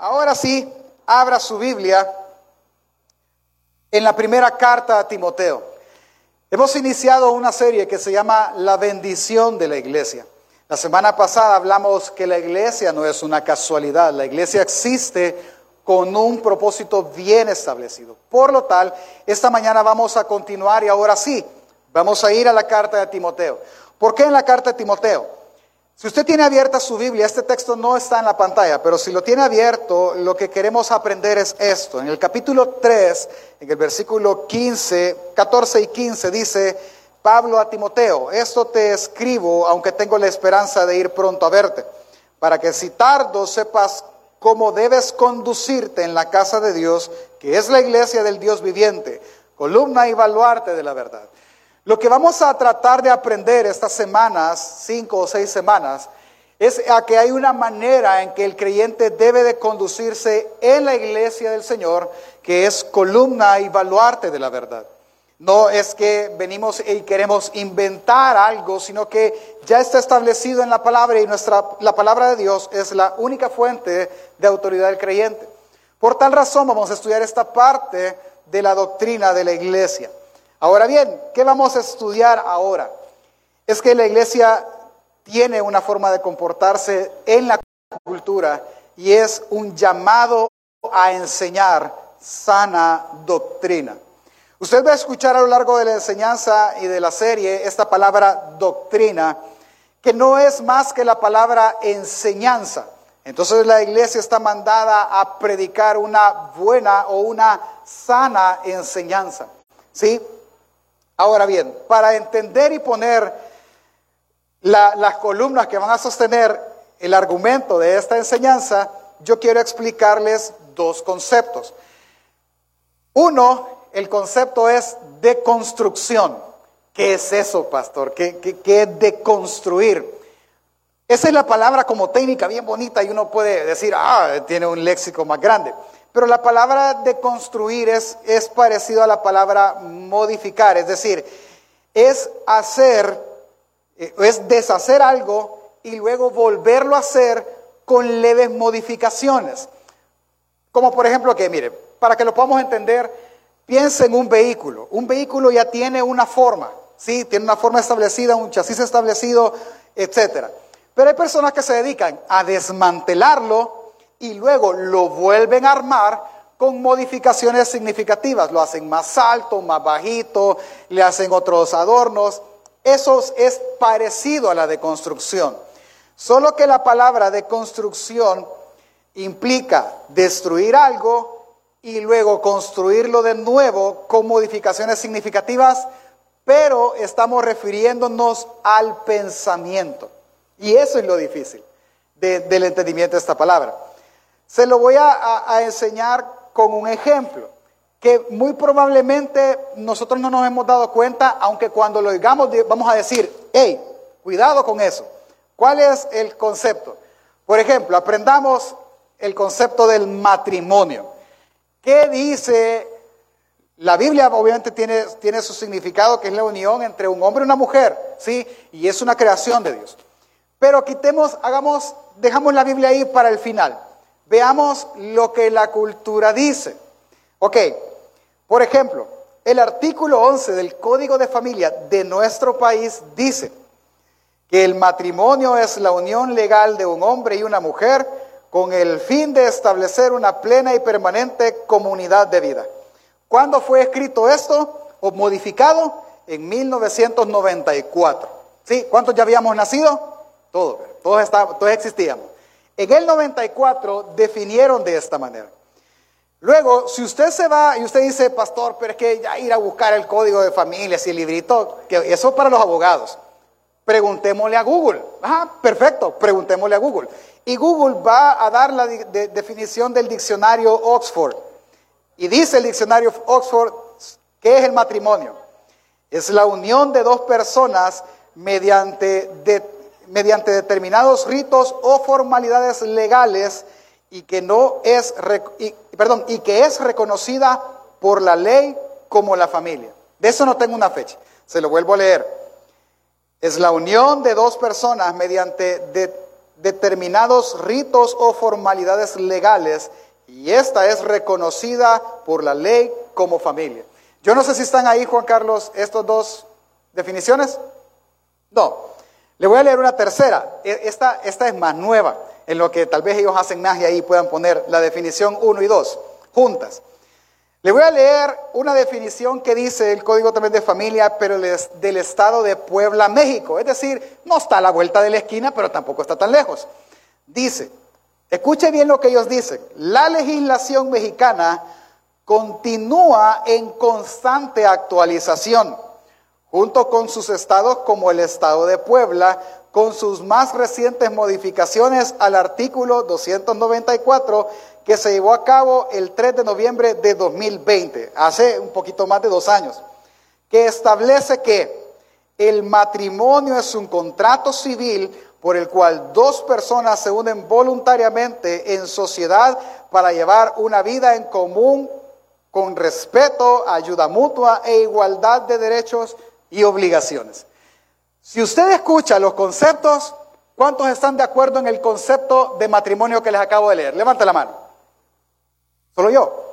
Ahora sí, abra su Biblia en la primera carta a Timoteo. Hemos iniciado una serie que se llama La bendición de la iglesia. La semana pasada hablamos que la iglesia no es una casualidad, la iglesia existe con un propósito bien establecido. Por lo tal, esta mañana vamos a continuar y ahora sí, vamos a ir a la carta de Timoteo. ¿Por qué en la carta de Timoteo? Si usted tiene abierta su Biblia, este texto no está en la pantalla, pero si lo tiene abierto, lo que queremos aprender es esto. En el capítulo 3, en el versículo 15, 14 y 15 dice, Pablo a Timoteo, esto te escribo, aunque tengo la esperanza de ir pronto a verte, para que si tardo sepas cómo debes conducirte en la casa de Dios, que es la iglesia del Dios viviente, columna y baluarte de la verdad. Lo que vamos a tratar de aprender estas semanas, cinco o seis semanas, es a que hay una manera en que el creyente debe de conducirse en la iglesia del Señor, que es columna y baluarte de la verdad. No es que venimos y queremos inventar algo, sino que ya está establecido en la palabra y nuestra, la palabra de Dios es la única fuente de autoridad del creyente. Por tal razón vamos a estudiar esta parte de la doctrina de la iglesia. Ahora bien, ¿qué vamos a estudiar ahora? Es que la iglesia tiene una forma de comportarse en la cultura y es un llamado a enseñar sana doctrina. Usted va a escuchar a lo largo de la enseñanza y de la serie esta palabra doctrina, que no es más que la palabra enseñanza. Entonces la iglesia está mandada a predicar una buena o una sana enseñanza. ¿Sí? Ahora bien, para entender y poner las columnas que van a sostener el argumento de esta enseñanza, yo quiero explicarles dos conceptos. Uno, el concepto es deconstrucción. ¿Qué es eso, pastor? ¿Qué, qué es deconstruir? Esa es la palabra como técnica bien bonita y uno puede decir, ah, tiene un léxico más grande. Pero la palabra de construir es, es parecido a la palabra modificar, es decir, es hacer, eh, es deshacer algo y luego volverlo a hacer con leves modificaciones. Como por ejemplo que, mire, para que lo podamos entender, piense en un vehículo. Un vehículo ya tiene una forma, ¿sí? Tiene una forma establecida, un chasis establecido, etc. Pero hay personas que se dedican a desmantelarlo y luego lo vuelven a armar con modificaciones significativas. Lo hacen más alto, más bajito, le hacen otros adornos. Eso es parecido a la deconstrucción. Solo que la palabra deconstrucción implica destruir algo y luego construirlo de nuevo con modificaciones significativas, pero estamos refiriéndonos al pensamiento. Y eso es lo difícil del entendimiento de esta palabra. Se lo voy a, enseñar con un ejemplo que muy probablemente nosotros no nos hemos dado cuenta, aunque cuando lo digamos vamos a decir, hey, cuidado con eso. ¿Cuál es el concepto? Por ejemplo, aprendamos el concepto del matrimonio. ¿Qué dice la Biblia? Obviamente tiene, tiene su significado, que es la unión entre un hombre y una mujer, ¿sí? Y es una creación de Dios. Pero quitemos, hagamos, dejamos la Biblia ahí para el final. Veamos lo que la cultura dice. Ok, por ejemplo, el artículo 11 del Código de Familia de nuestro país dice que el matrimonio es la unión legal de un hombre y una mujer con el fin de establecer una plena y permanente comunidad de vida. ¿Cuándo fue escrito esto o modificado? En 1994. ¿Sí? ¿Cuántos ya habíamos nacido? Todos, todos, todos existíamos. En el 94 definieron de esta manera. Luego, si usted se va y usted dice, pastor, pero es que ya ir a buscar el código de familias y el librito, que eso para los abogados. Preguntémosle a Google. Ah, perfecto, preguntémosle a Google. Y Google va a dar la definición del diccionario Oxford. Y dice el diccionario Oxford, ¿qué es el matrimonio? Es la unión de dos personas mediante de mediante determinados ritos o formalidades legales y que no es perdón, y que es reconocida por la ley como la familia. De eso no tengo una fecha. Se lo vuelvo a leer. Es la unión de dos personas mediante determinados ritos o formalidades legales y esta es reconocida por la ley como familia. Yo no sé si están ahí, Juan Carlos, estas dos definiciones. No. Le voy a leer una tercera. E, esta, esta es más nueva, en lo que tal vez ellos hacen ahí y puedan poner la definición 1 y 2 juntas. Le voy a leer una definición que dice el Código también de Familia, pero del Estado de Puebla, México. Es decir, no está a la vuelta de la esquina, pero tampoco está tan lejos. Dice, escuche bien lo que ellos dicen, la legislación mexicana continúa en constante actualización, junto con sus estados como el Estado de Puebla, con sus más recientes modificaciones al artículo 294 que se llevó a cabo el 3 de noviembre de 2020, hace un poquito más de dos años, que establece que el matrimonio es un contrato civil por el cual dos personas se unen voluntariamente en sociedad para llevar una vida en común con respeto, ayuda mutua e igualdad de derechos y obligaciones. Si usted escucha los conceptos, ¿cuántos están de acuerdo en el concepto de matrimonio que les acabo de leer? Levante la mano. Solo yo.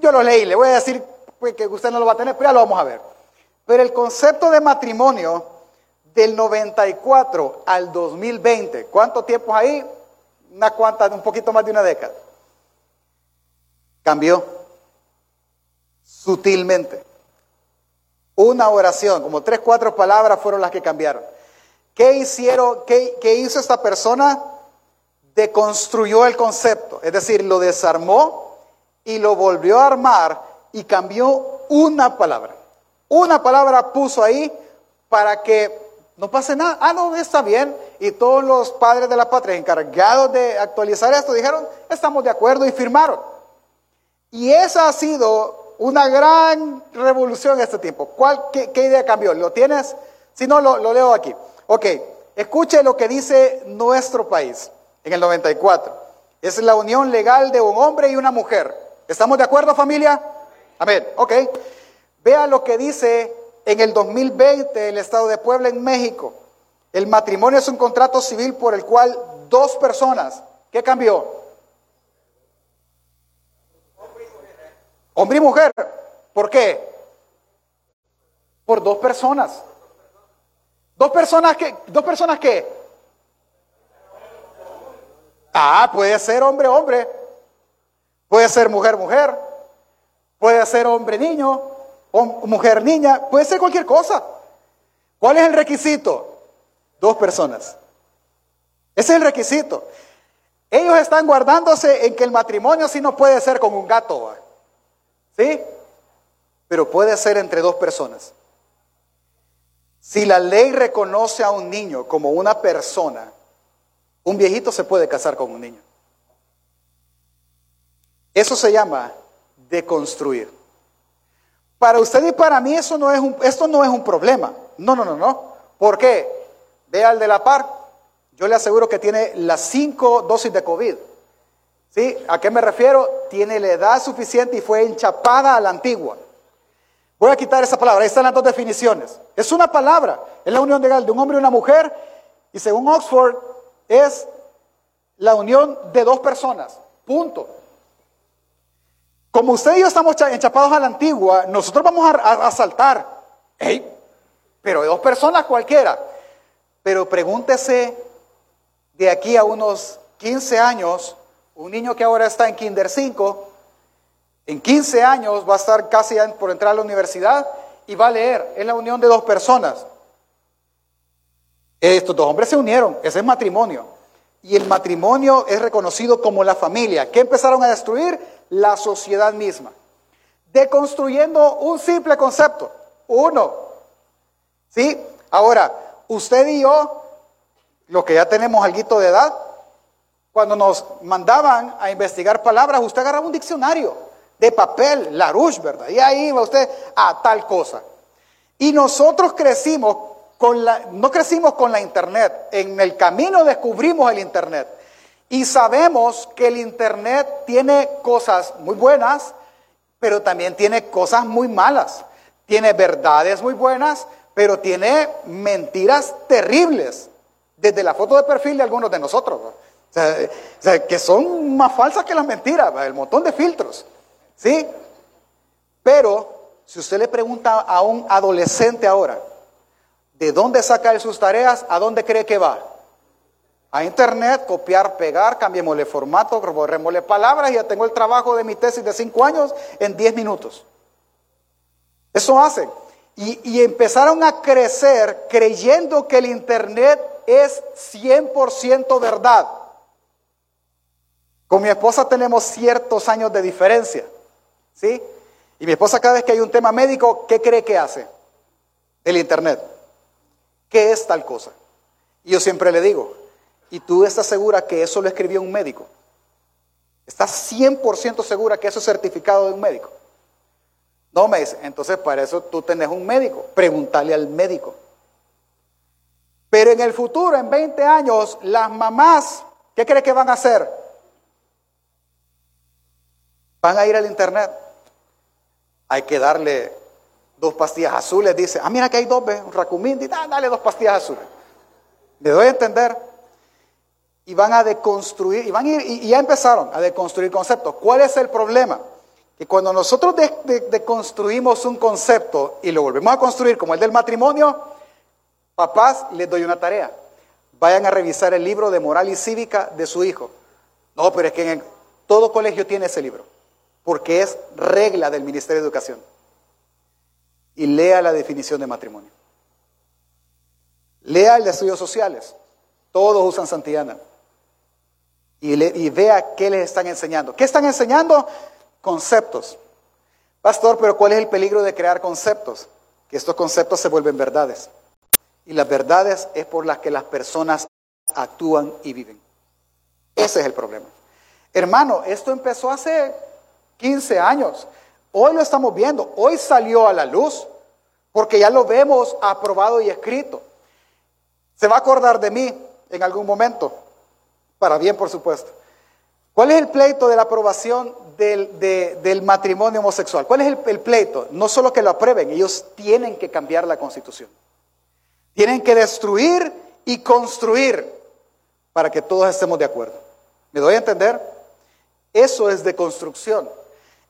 Yo lo leí, le voy a decir pues, que usted no lo va a tener, pero ya lo vamos a ver. Pero el concepto de matrimonio del 94 al 2020, ¿cuánto tiempo ahí? Una cuanta, un poquito más de una década. Cambió sutilmente. Una oración, como tres, cuatro palabras fueron las que cambiaron. ¿Qué hicieron? ¿Qué, qué hizo esta persona? Deconstruyó el concepto, es decir, lo desarmó y lo volvió a armar y cambió una palabra. Una palabra puso ahí para que no pase nada. Ah, no, está bien. Y todos los padres de la patria encargados de actualizar esto dijeron, estamos de acuerdo y firmaron. Y esa ha sido una gran revolución en este tiempo. ¿Cuál, qué, idea cambió? ¿Lo tienes? Si no, lo, leo aquí. Ok, escuche lo que dice nuestro país en el 94. Es la unión legal de un hombre y una mujer ¿Estamos de acuerdo familia? Amén. Ok. Vea lo que dice en el 2020 el Estado de Puebla en México. El matrimonio es un contrato civil por el cual dos personas, ¿qué cambió? Hombre y mujer. ¿Por qué? Por dos personas. Dos personas que, dos personas que. Ah, puede ser hombre, hombre. Puede ser mujer, mujer. Puede ser hombre, niño. O mujer, niña. Puede ser cualquier cosa. ¿Cuál es el requisito? Dos personas. Ese es el requisito. Ellos están guardándose en que el matrimonio sí no puede ser con un gato. ¿Sí? Pero puede ser entre dos personas. Si la ley reconoce a un niño como una persona, un viejito se puede casar con un niño. Eso se llama deconstruir. Para usted y para mí eso no es un, esto no es un problema. No, no, no, no. ¿Por qué? Vea al de la par. Yo le aseguro que tiene las cinco dosis de COVID. ¿Sí? ¿A qué me refiero? Tiene la edad suficiente y fue enchapada a la antigua. Voy a quitar esa palabra. Ahí están las dos definiciones. Es una palabra. Es la unión legal de un hombre y una mujer. Y según Oxford, es la unión de dos personas. Punto. Como usted y yo estamos enchapados a la antigua, nosotros vamos a, saltar. pero dos personas cualquiera. Pero pregúntese de aquí a unos 15 años, un niño que ahora está en Kinder 5, en 15 años va a estar casi por entrar a la universidad y va a leer. Es la unión de dos personas. Estos dos hombres se unieron, ese es matrimonio. Y el matrimonio es reconocido como la familia. ¿Qué empezaron a destruir? la sociedad misma, deconstruyendo un simple concepto, uno. ¿Sí? Ahora, usted y yo, lo que ya tenemos algo de edad, cuando nos mandaban a investigar palabras, usted agarraba un diccionario de papel, Larouche, ¿verdad? Y ahí iba usted a tal cosa. Y nosotros crecimos con la, no crecimos con la internet, en el camino descubrimos el internet. Y sabemos que el Internet tiene cosas muy buenas, pero también tiene cosas muy malas. Tiene verdades muy buenas, pero tiene mentiras terribles. Desde la foto de perfil de algunos de nosotros. O sea, que son más falsas que las mentiras, el montón de filtros. ¿Sí? Pero si usted le pregunta a un adolescente ahora, ¿de dónde saca sus tareas? ¿A dónde cree que va? A internet, copiar, pegar, cambiémosle formato, borrémosle palabras y ya tengo el trabajo de mi tesis de cinco años en diez minutos. Eso hacen. Y, empezaron a crecer creyendo que el internet es 100% verdad. Con mi esposa tenemos ciertos años de diferencia. ¿Sí? Y mi esposa cada vez que hay un tema médico, ¿qué cree que hace? El internet. ¿Qué es tal cosa? Y yo siempre le digo, ¿y tú estás segura que eso lo escribió un médico? ¿Estás 100% segura que eso es certificado de un médico? No me dice, entonces para eso tú tenés un médico, pregúntale al médico. Pero en el futuro, en 20 años, las mamás, ¿qué cree que van a hacer? Van a ir al internet hay que darle dos pastillas azules. Dice, ah, mira que hay dos, ¿ves? un racumín, dale dos pastillas azules. ¿Me doy a entender? Y van a deconstruir, y, van a ir, y, ya empezaron a deconstruir conceptos. ¿Cuál es el problema? Que cuando nosotros deconstruimos un concepto y lo volvemos a construir como el del matrimonio, papás, les doy una tarea. Vayan a revisar el libro de moral y cívica de su hijo. No, pero es que en todo colegio tiene ese libro porque es regla del Ministerio de Educación. Y lea la definición de matrimonio. Lea el de estudios sociales. Todos usan Santillana. Y, y vea qué les están enseñando. ¿Qué están enseñando? Conceptos. Pastor, pero ¿cuál es el peligro de crear conceptos? Que estos conceptos se vuelven verdades. Y las verdades es por las que las personas actúan y viven. Ese es el problema. Hermano, esto empezó hace 15 años. Hoy lo estamos viendo, hoy salió a la luz, porque ya lo vemos aprobado y escrito. Se va a acordar de mí en algún momento, para bien por supuesto. ¿Cuál es el pleito de la aprobación del, matrimonio homosexual? ¿Cuál es el pleito? No solo que lo aprueben, ellos tienen que cambiar la constitución. Tienen que destruir y construir para que todos estemos de acuerdo. ¿Me doy a entender? Eso es de construcción.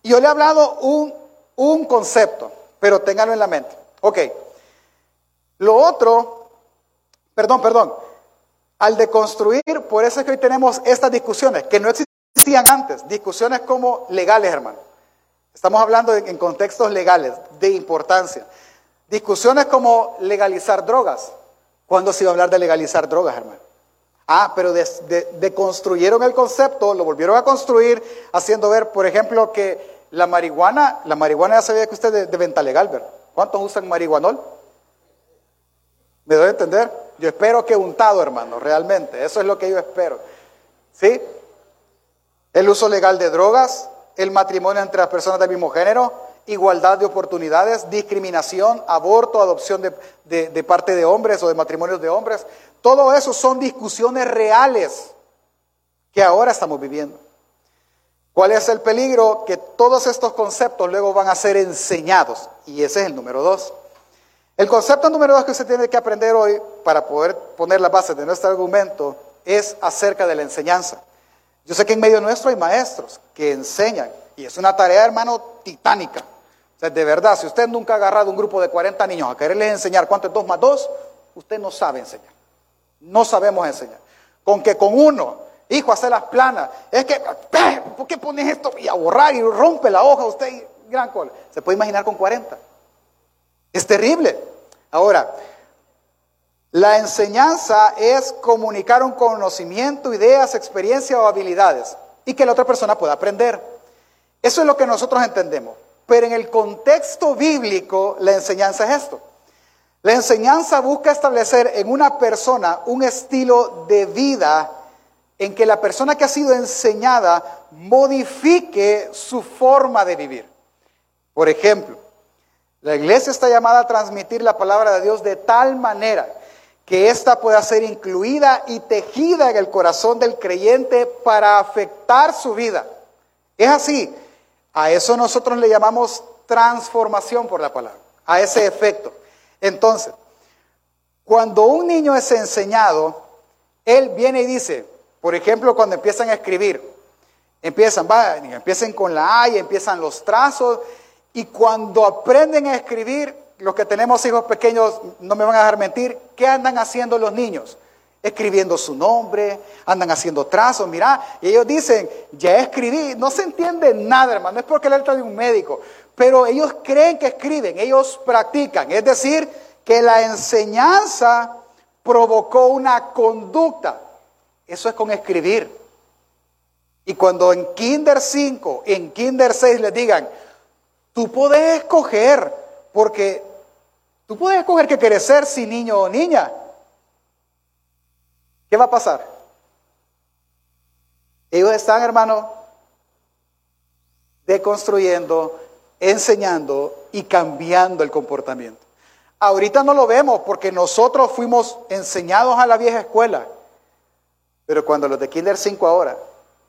Yo le he hablado un, un concepto, pero ténganlo en la mente. Ok. Lo otro, perdón, perdón, al deconstruir, por eso es que hoy tenemos estas discusiones, que no existían antes, discusiones como legales, hermano. Estamos hablando en contextos legales, de importancia. Discusiones como legalizar drogas. ¿Cuándo se iba a hablar de legalizar drogas, hermano? Ah, pero deconstruyeron el concepto, lo volvieron a construir, haciendo ver, por ejemplo, que la marihuana, la marihuana ya sabía que usted es de, venta legal, ¿verdad? ¿Cuántos usan marihuanol? ¿Me doy a entender? Yo espero que untado, hermano, realmente. Eso es lo que yo espero. ¿Sí? El uso legal de drogas, el matrimonio entre las personas del mismo género, igualdad de oportunidades, discriminación, aborto, adopción de, parte de hombres o de matrimonios de hombres. Todo eso son discusiones reales que ahora estamos viviendo. ¿Cuál es el peligro? Que todos estos conceptos luego van a ser enseñados. Y ese es el número dos. El concepto número dos que usted tiene que aprender hoy para poder poner la base de nuestro argumento es acerca de la enseñanza. Yo sé que en medio nuestro hay maestros que enseñan y es una tarea, hermano, titánica. O sea, de verdad, si usted nunca ha agarrado un grupo de 40 niños a quererles enseñar cuánto es 2 más 2, usted no sabe enseñar. No sabemos enseñar. Con que con uno, hijo, hace las planas. Es que, ¿por qué pones esto? Y a borrar y rompe la hoja usted, gran cola. Se puede imaginar con 40. Es terrible. Ahora, la enseñanza es comunicar un conocimiento, ideas, experiencia o habilidades y que la otra persona pueda aprender. Eso es lo que nosotros entendemos. Pero en el contexto bíblico, la enseñanza es esto. La enseñanza busca establecer en una persona un estilo de vida en que la persona que ha sido enseñada modifique su forma de vivir. Por ejemplo, la iglesia está llamada a transmitir la palabra de Dios de tal manera que ésta pueda ser incluida y tejida en el corazón del creyente para afectar su vida. Es así. A eso nosotros le llamamos transformación por la palabra, a ese efecto. Entonces, cuando un niño es enseñado, Él viene y dice, por ejemplo, cuando empiezan a escribir, empiezan, va, empiecen con la A y empiezan los trazos, y cuando aprenden a escribir, los que tenemos hijos pequeños no me van a dejar mentir, ¿qué andan haciendo los niños? Escribiendo su nombre, andan haciendo trazos, mira, y ellos dicen, ya escribí, no se entiende nada, hermano, no es porque letra de un médico, pero ellos creen que escriben, ellos practican, es decir, que la enseñanza provocó una conducta, eso es con escribir. Y cuando en Kinder 5, en Kinder 6 les digan, tú puedes escoger, porque tú puedes escoger qué quieres ser, si niño o niña. ¿Qué va a pasar? Ellos están, hermano, deconstruyendo, enseñando y cambiando el comportamiento. Ahorita no lo vemos porque nosotros fuimos enseñados a la vieja escuela. Pero cuando los de Kinder 5 ahora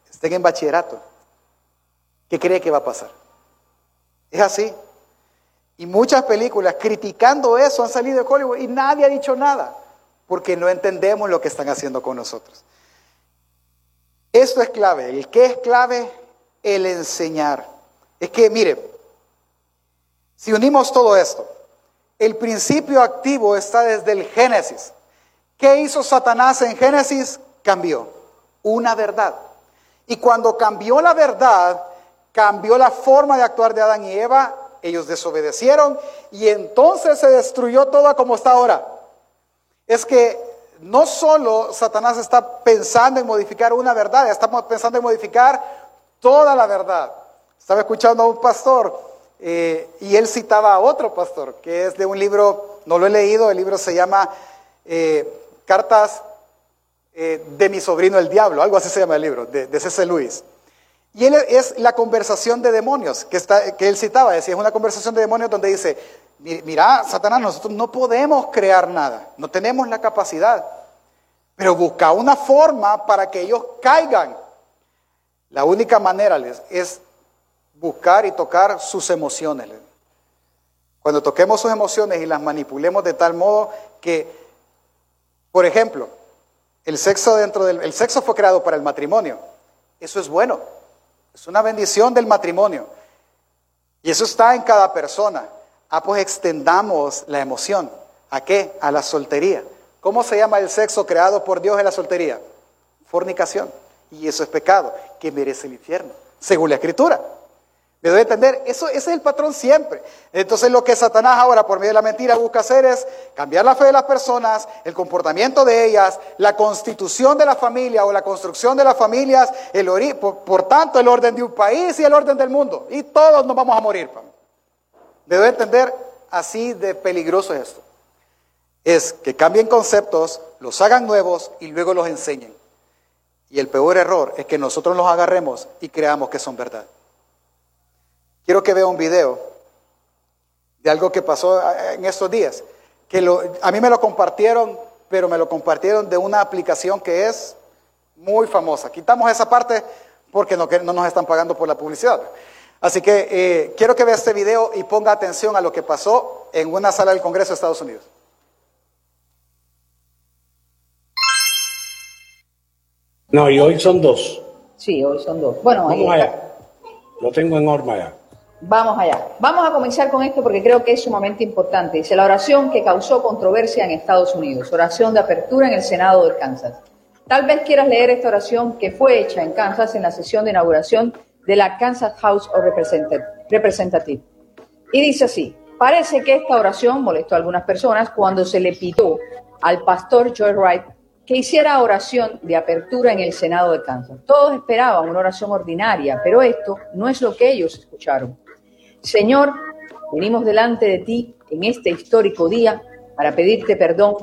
estén en bachillerato, ¿qué cree que va a pasar? Es así. Y muchas películas criticando eso han salido de Hollywood y nadie ha dicho nada porque no entendemos lo que están haciendo con nosotros. Esto es clave. ¿El qué es clave? El enseñar. Es que, mire, si unimos todo esto, el principio activo está desde el Génesis. ¿Qué hizo Satanás en Génesis? Cambió una verdad. Y cuando cambió la verdad, cambió la forma de actuar de Adán y Eva, ellos desobedecieron y entonces se destruyó todo como está ahora. Es que no solo Satanás está pensando en modificar una verdad, está pensando en modificar toda la verdad. Estaba escuchando a un pastor eh, y él citaba a otro pastor, que es de un libro, no lo he leído, el libro se llama eh, Cartas eh, de mi sobrino el diablo, algo así se llama el libro, de, de C.C. Lewis. Y él es la conversación de demonios que, está, que él citaba, es una conversación de demonios donde dice, mira, Satanás, nosotros no podemos crear nada, no tenemos la capacidad, pero busca una forma para que ellos caigan. La única manera les, es buscar y tocar sus emociones. Cuando toquemos sus emociones y las manipulemos de tal modo que, por ejemplo, el sexo dentro del el sexo fue creado para el matrimonio. Eso es bueno. Es una bendición del matrimonio. Y eso está en cada persona. Ah, pues extendamos la emoción. ¿A qué? A la soltería. ¿Cómo se llama el sexo creado por Dios en la soltería? Fornicación. Y eso es pecado, que merece el infierno, según la escritura. ¿Me doy entender? Eso, ese es el patrón siempre. Entonces lo que Satanás ahora por medio de la mentira busca hacer es cambiar la fe de las personas, el comportamiento de ellas, la constitución de la familia o la construcción de las familias, el por, tanto el orden de un país y el orden del mundo. Y todos nos vamos a morir. ¿Me doy entender? Así de peligroso es esto. Es que cambien conceptos, los hagan nuevos y luego los enseñen. Y el peor error es que nosotros los agarremos y creamos que son verdad. Quiero que vea un video de algo que pasó eh, en estos días, que a mí me lo compartieron, pero me lo compartieron de una aplicación que es muy famosa. Quitamos esa parte porque no, no nos están pagando por la publicidad. Así que eh, quiero que vea este video y ponga atención a lo que pasó en una sala del Congreso de Estados Unidos. No, y hoy son dos. Sí, hoy son dos. Bueno, vamos allá. Lo tengo en horma ya. Vamos allá. Vamos a comenzar con esto porque creo que es sumamente importante. Dice la oración que causó controversia en Estados Unidos, oración de apertura en el Senado de Kansas. Tal vez quieras leer esta oración que fue hecha en Kansas en la sesión de inauguración de la Kansas House of Representatives. Y dice así, parece que esta oración molestó a algunas personas cuando se le pidió al pastor Joe Wright que hiciera oración de apertura en el Senado de Kansas. Todos esperaban una oración ordinaria, pero esto no es lo que ellos escucharon. Señor, venimos delante de ti en este histórico día para pedirte perdón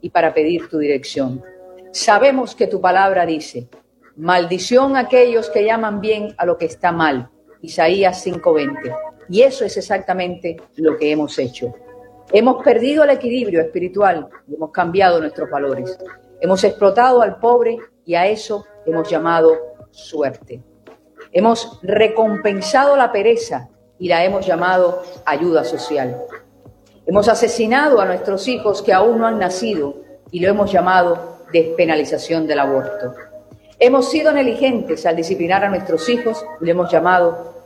y para pedir tu dirección. Sabemos que tu palabra dice, maldición a aquellos que llaman bien a lo que está mal. Isaías 5:20. Y eso es exactamente lo que hemos hecho. Hemos perdido el equilibrio espiritual y hemos cambiado nuestros valores. Hemos explotado al pobre y a eso hemos llamado suerte. Hemos recompensado la pereza y la hemos llamado ayuda social. Hemos asesinado a nuestros hijos que aún no han nacido y lo hemos llamado despenalización del aborto. Hemos sido negligentes al disciplinar a nuestros hijos y le hemos llamado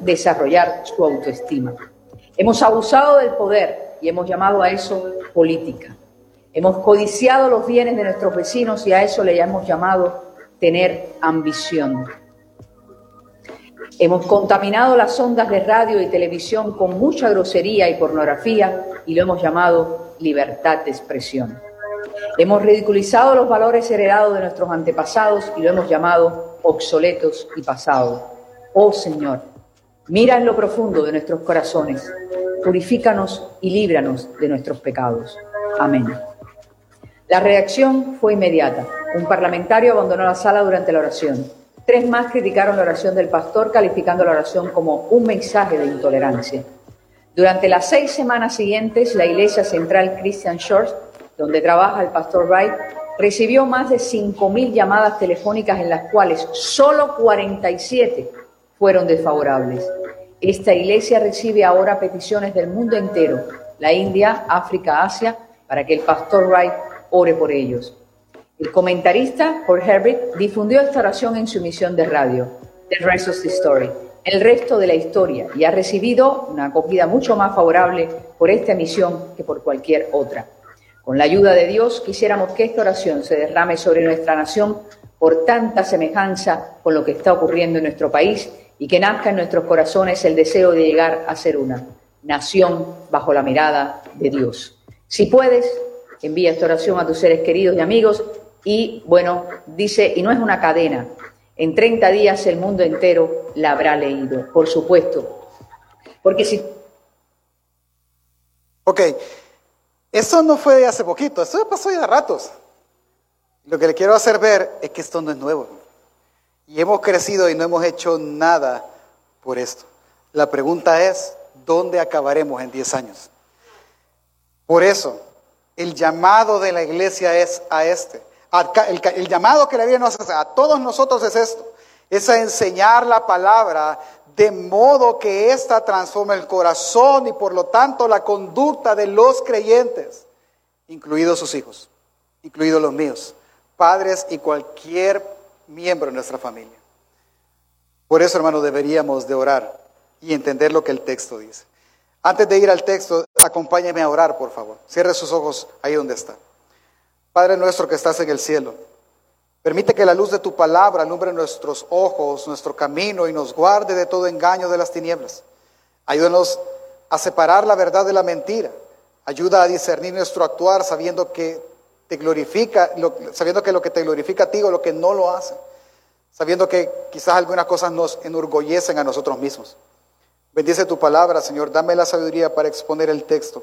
desarrollar su autoestima. Hemos abusado del poder y hemos llamado a eso política. Hemos codiciado los bienes de nuestros vecinos y a eso le hemos llamado tener ambición. Hemos contaminado las ondas de radio y televisión con mucha grosería y pornografía y lo hemos llamado libertad de expresión. Hemos ridiculizado los valores heredados de nuestros antepasados y lo hemos llamado obsoletos y pasados. Oh Señor, mira en lo profundo de nuestros corazones, purifícanos y líbranos de nuestros pecados. Amén. La reacción fue inmediata. Un parlamentario abandonó la sala durante la oración. Tres más criticaron la oración del pastor, calificando la oración como un mensaje de intolerancia. Durante las seis semanas siguientes, la Iglesia Central Christian Church, donde trabaja el pastor Wright, recibió más de 5.000 llamadas telefónicas en las cuales solo 47 fueron desfavorables. Esta iglesia recibe ahora peticiones del mundo entero, la India, África, Asia, para que el pastor Wright ore por ellos. El comentarista, Paul Herbert, difundió esta oración en su emisión de radio, The Rest of the Story, el resto de la historia, y ha recibido una acogida mucho más favorable por esta emisión que por cualquier otra. Con la ayuda de Dios, quisiéramos que esta oración se derrame sobre nuestra nación por tanta semejanza con lo que está ocurriendo en nuestro país y que nazca en nuestros corazones el deseo de llegar a ser una nación bajo la mirada de Dios. Si puedes, envía esta oración a tus seres queridos y amigos y bueno, dice, y no es una cadena, en 30 días el mundo entero la habrá leído, por supuesto. Porque si... Ok, eso no fue de hace poquito, esto ya pasó ya ratos. Lo que le quiero hacer ver es que esto no es nuevo. Y hemos crecido y no hemos hecho nada por esto. La pregunta es, ¿dónde acabaremos en 10 años? Por eso, el llamado de la iglesia es a este. El, llamado que la Biblia nos hace a todos nosotros es esto, es a enseñar la palabra de modo que ésta transforme el corazón y por lo tanto la conducta de los creyentes, incluidos sus hijos, incluidos los míos, padres y cualquier miembro de nuestra familia. Por eso, hermano, deberíamos de orar y entender lo que el texto dice. Antes de ir al texto, acompáñeme a orar, por favor. Cierre sus ojos ahí donde está. Padre nuestro que estás en el cielo, permite que la luz de tu palabra alumbre nuestros ojos, nuestro camino y nos guarde de todo engaño de las tinieblas. Ayúdanos a separar la verdad de la mentira. Ayuda a discernir nuestro actuar sabiendo que te glorifica, sabiendo que lo que te glorifica a ti o lo que no lo hace. Sabiendo que quizás algunas cosas nos enorgullecen a nosotros mismos. Bendice tu palabra, Señor. Dame la sabiduría para exponer el texto.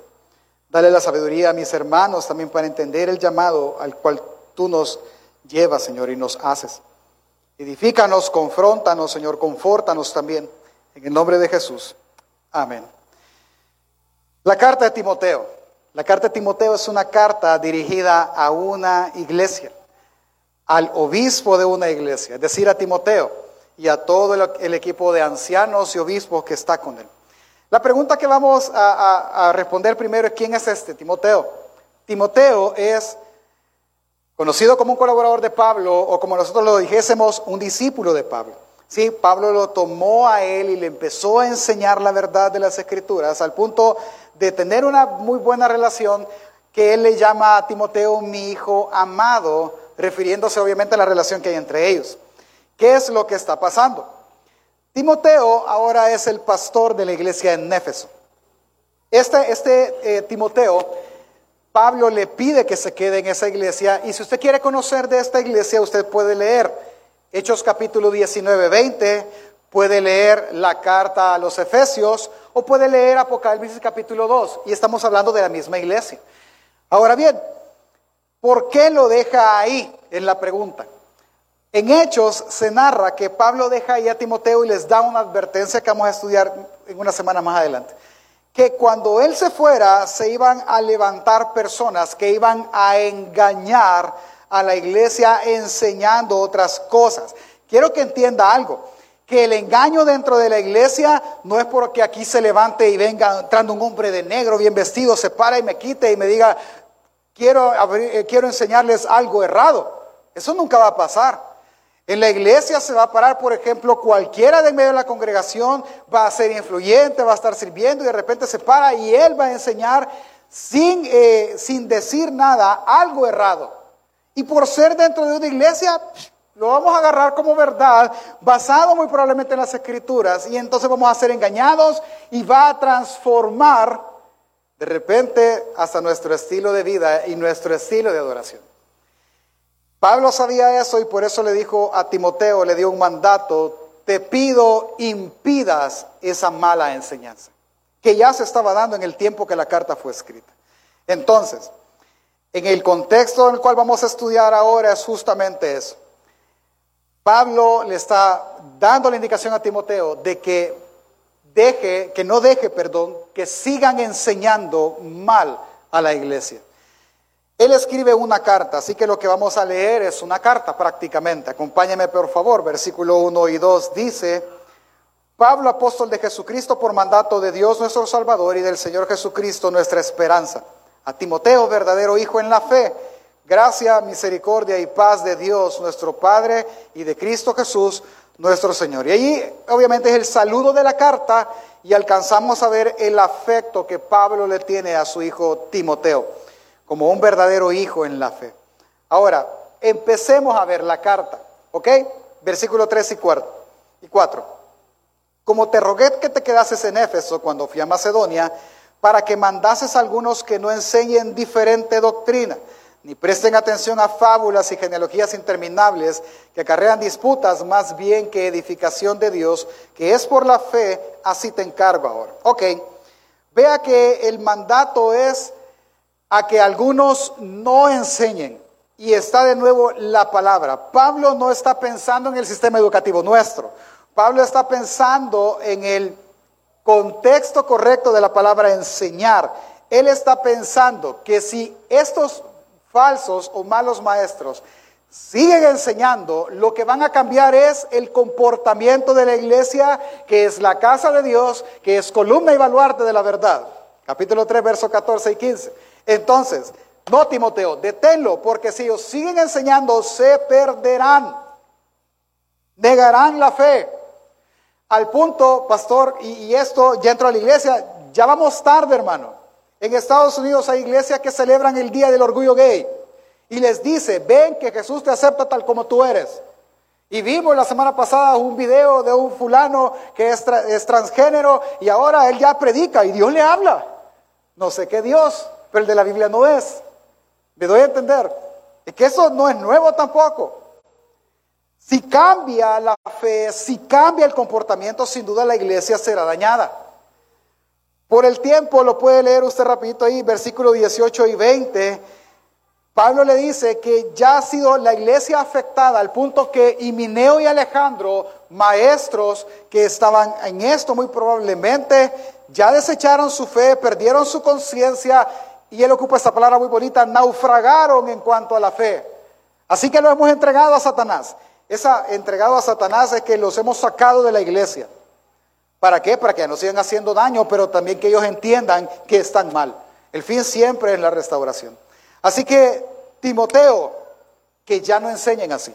Dale la sabiduría a mis hermanos también para entender el llamado al cual tú nos llevas, Señor, y nos haces. Edifícanos, confróntanos, Señor, confórtanos también. En el nombre de Jesús. Amén. La carta de Timoteo. La carta de Timoteo es una carta dirigida a una iglesia, al obispo de una iglesia, es decir, a Timoteo y a todo el equipo de ancianos y obispos que está con él. La pregunta que vamos a, responder primero es quién es este Timoteo. Timoteo es conocido como un colaborador de Pablo o como nosotros lo dijésemos, un discípulo de Pablo. Sí, Pablo lo tomó a él y le empezó a enseñar la verdad de las escrituras al punto de tener una muy buena relación que él le llama a Timoteo mi hijo amado, refiriéndose obviamente a la relación que hay entre ellos. ¿Qué es lo que está pasando? Timoteo ahora es el pastor de la iglesia en Éfeso. Este, este eh, Timoteo, Pablo le pide que se quede en esa iglesia y si usted quiere conocer de esta iglesia, usted puede leer Hechos capítulo 19, 20, puede leer la carta a los Efesios o puede leer Apocalipsis capítulo 2 y estamos hablando de la misma iglesia. Ahora bien, ¿por qué lo deja ahí? Es la pregunta. En Hechos se narra que Pablo deja ahí a Timoteo y les da una advertencia que vamos a estudiar en una semana más adelante. Que cuando él se fuera se iban a levantar personas que iban a engañar a la iglesia enseñando otras cosas. Quiero que entienda algo, que el engaño dentro de la iglesia no es porque aquí se levante y venga entrando un hombre de negro bien vestido, se para y me quite y me diga, quiero, eh, quiero enseñarles algo errado. Eso nunca va a pasar. En la iglesia se va a parar, por ejemplo, cualquiera de medio de la congregación va a ser influyente, va a estar sirviendo y de repente se para y él va a enseñar sin, eh, sin decir nada algo errado. Y por ser dentro de una iglesia, lo vamos a agarrar como verdad, basado muy probablemente en las escrituras, y entonces vamos a ser engañados y va a transformar de repente hasta nuestro estilo de vida y nuestro estilo de adoración. Pablo sabía eso y por eso le dijo a Timoteo, le dio un mandato, te pido impidas esa mala enseñanza, que ya se estaba dando en el tiempo que la carta fue escrita. Entonces, en el contexto en el cual vamos a estudiar ahora es justamente eso. Pablo le está dando la indicación a Timoteo de que deje, que no deje, perdón, que sigan enseñando mal a la iglesia. Él escribe una carta, así que lo que vamos a leer es una carta prácticamente. Acompáñeme por favor, versículo 1 y 2 dice, Pablo, apóstol de Jesucristo, por mandato de Dios nuestro Salvador y del Señor Jesucristo, nuestra esperanza. A Timoteo, verdadero hijo en la fe, gracia, misericordia y paz de Dios nuestro Padre y de Cristo Jesús nuestro Señor. Y ahí obviamente es el saludo de la carta y alcanzamos a ver el afecto que Pablo le tiene a su hijo Timoteo como un verdadero hijo en la fe. Ahora, empecemos a ver la carta, ¿ok? Versículo 3 y 4. Y 4. Como te rogué que te quedases en Éfeso cuando fui a Macedonia, para que mandases a algunos que no enseñen diferente doctrina, ni presten atención a fábulas y genealogías interminables que acarrean disputas más bien que edificación de Dios, que es por la fe, así te encargo ahora. Ok, vea que el mandato es a que algunos no enseñen. Y está de nuevo la palabra. Pablo no está pensando en el sistema educativo nuestro. Pablo está pensando en el contexto correcto de la palabra enseñar. Él está pensando que si estos falsos o malos maestros siguen enseñando, lo que van a cambiar es el comportamiento de la iglesia, que es la casa de Dios, que es columna y baluarte de la verdad. Capítulo 3, versos 14 y 15. Entonces, no Timoteo, deténlo, porque si ellos siguen enseñando, se perderán, negarán la fe. Al punto, pastor, y, esto ya entro a la iglesia, ya vamos tarde, hermano. En Estados Unidos hay iglesias que celebran el Día del Orgullo Gay y les dice, ven que Jesús te acepta tal como tú eres. Y vimos la semana pasada un video de un fulano que es transgénero y ahora él ya predica y Dios le habla. No sé qué Dios, el de la Biblia no es. Me doy a entender. Es que eso no es nuevo tampoco. Si cambia la fe, si cambia el comportamiento, sin duda la iglesia será dañada. Por el tiempo, lo puede leer usted rapidito ahí, versículo 18 y 20. Pablo le dice que ya ha sido la iglesia afectada al punto que Himineo y Alejandro, maestros que estaban en esto muy probablemente, ya desecharon su fe, perdieron su conciencia y él ocupa esta palabra muy bonita, naufragaron en cuanto a la fe. Así que lo hemos entregado a Satanás. Esa entregado a Satanás es que los hemos sacado de la iglesia. ¿Para qué? Para que no sigan haciendo daño, pero también que ellos entiendan que están mal. El fin siempre es la restauración. Así que, Timoteo, que ya no enseñen así.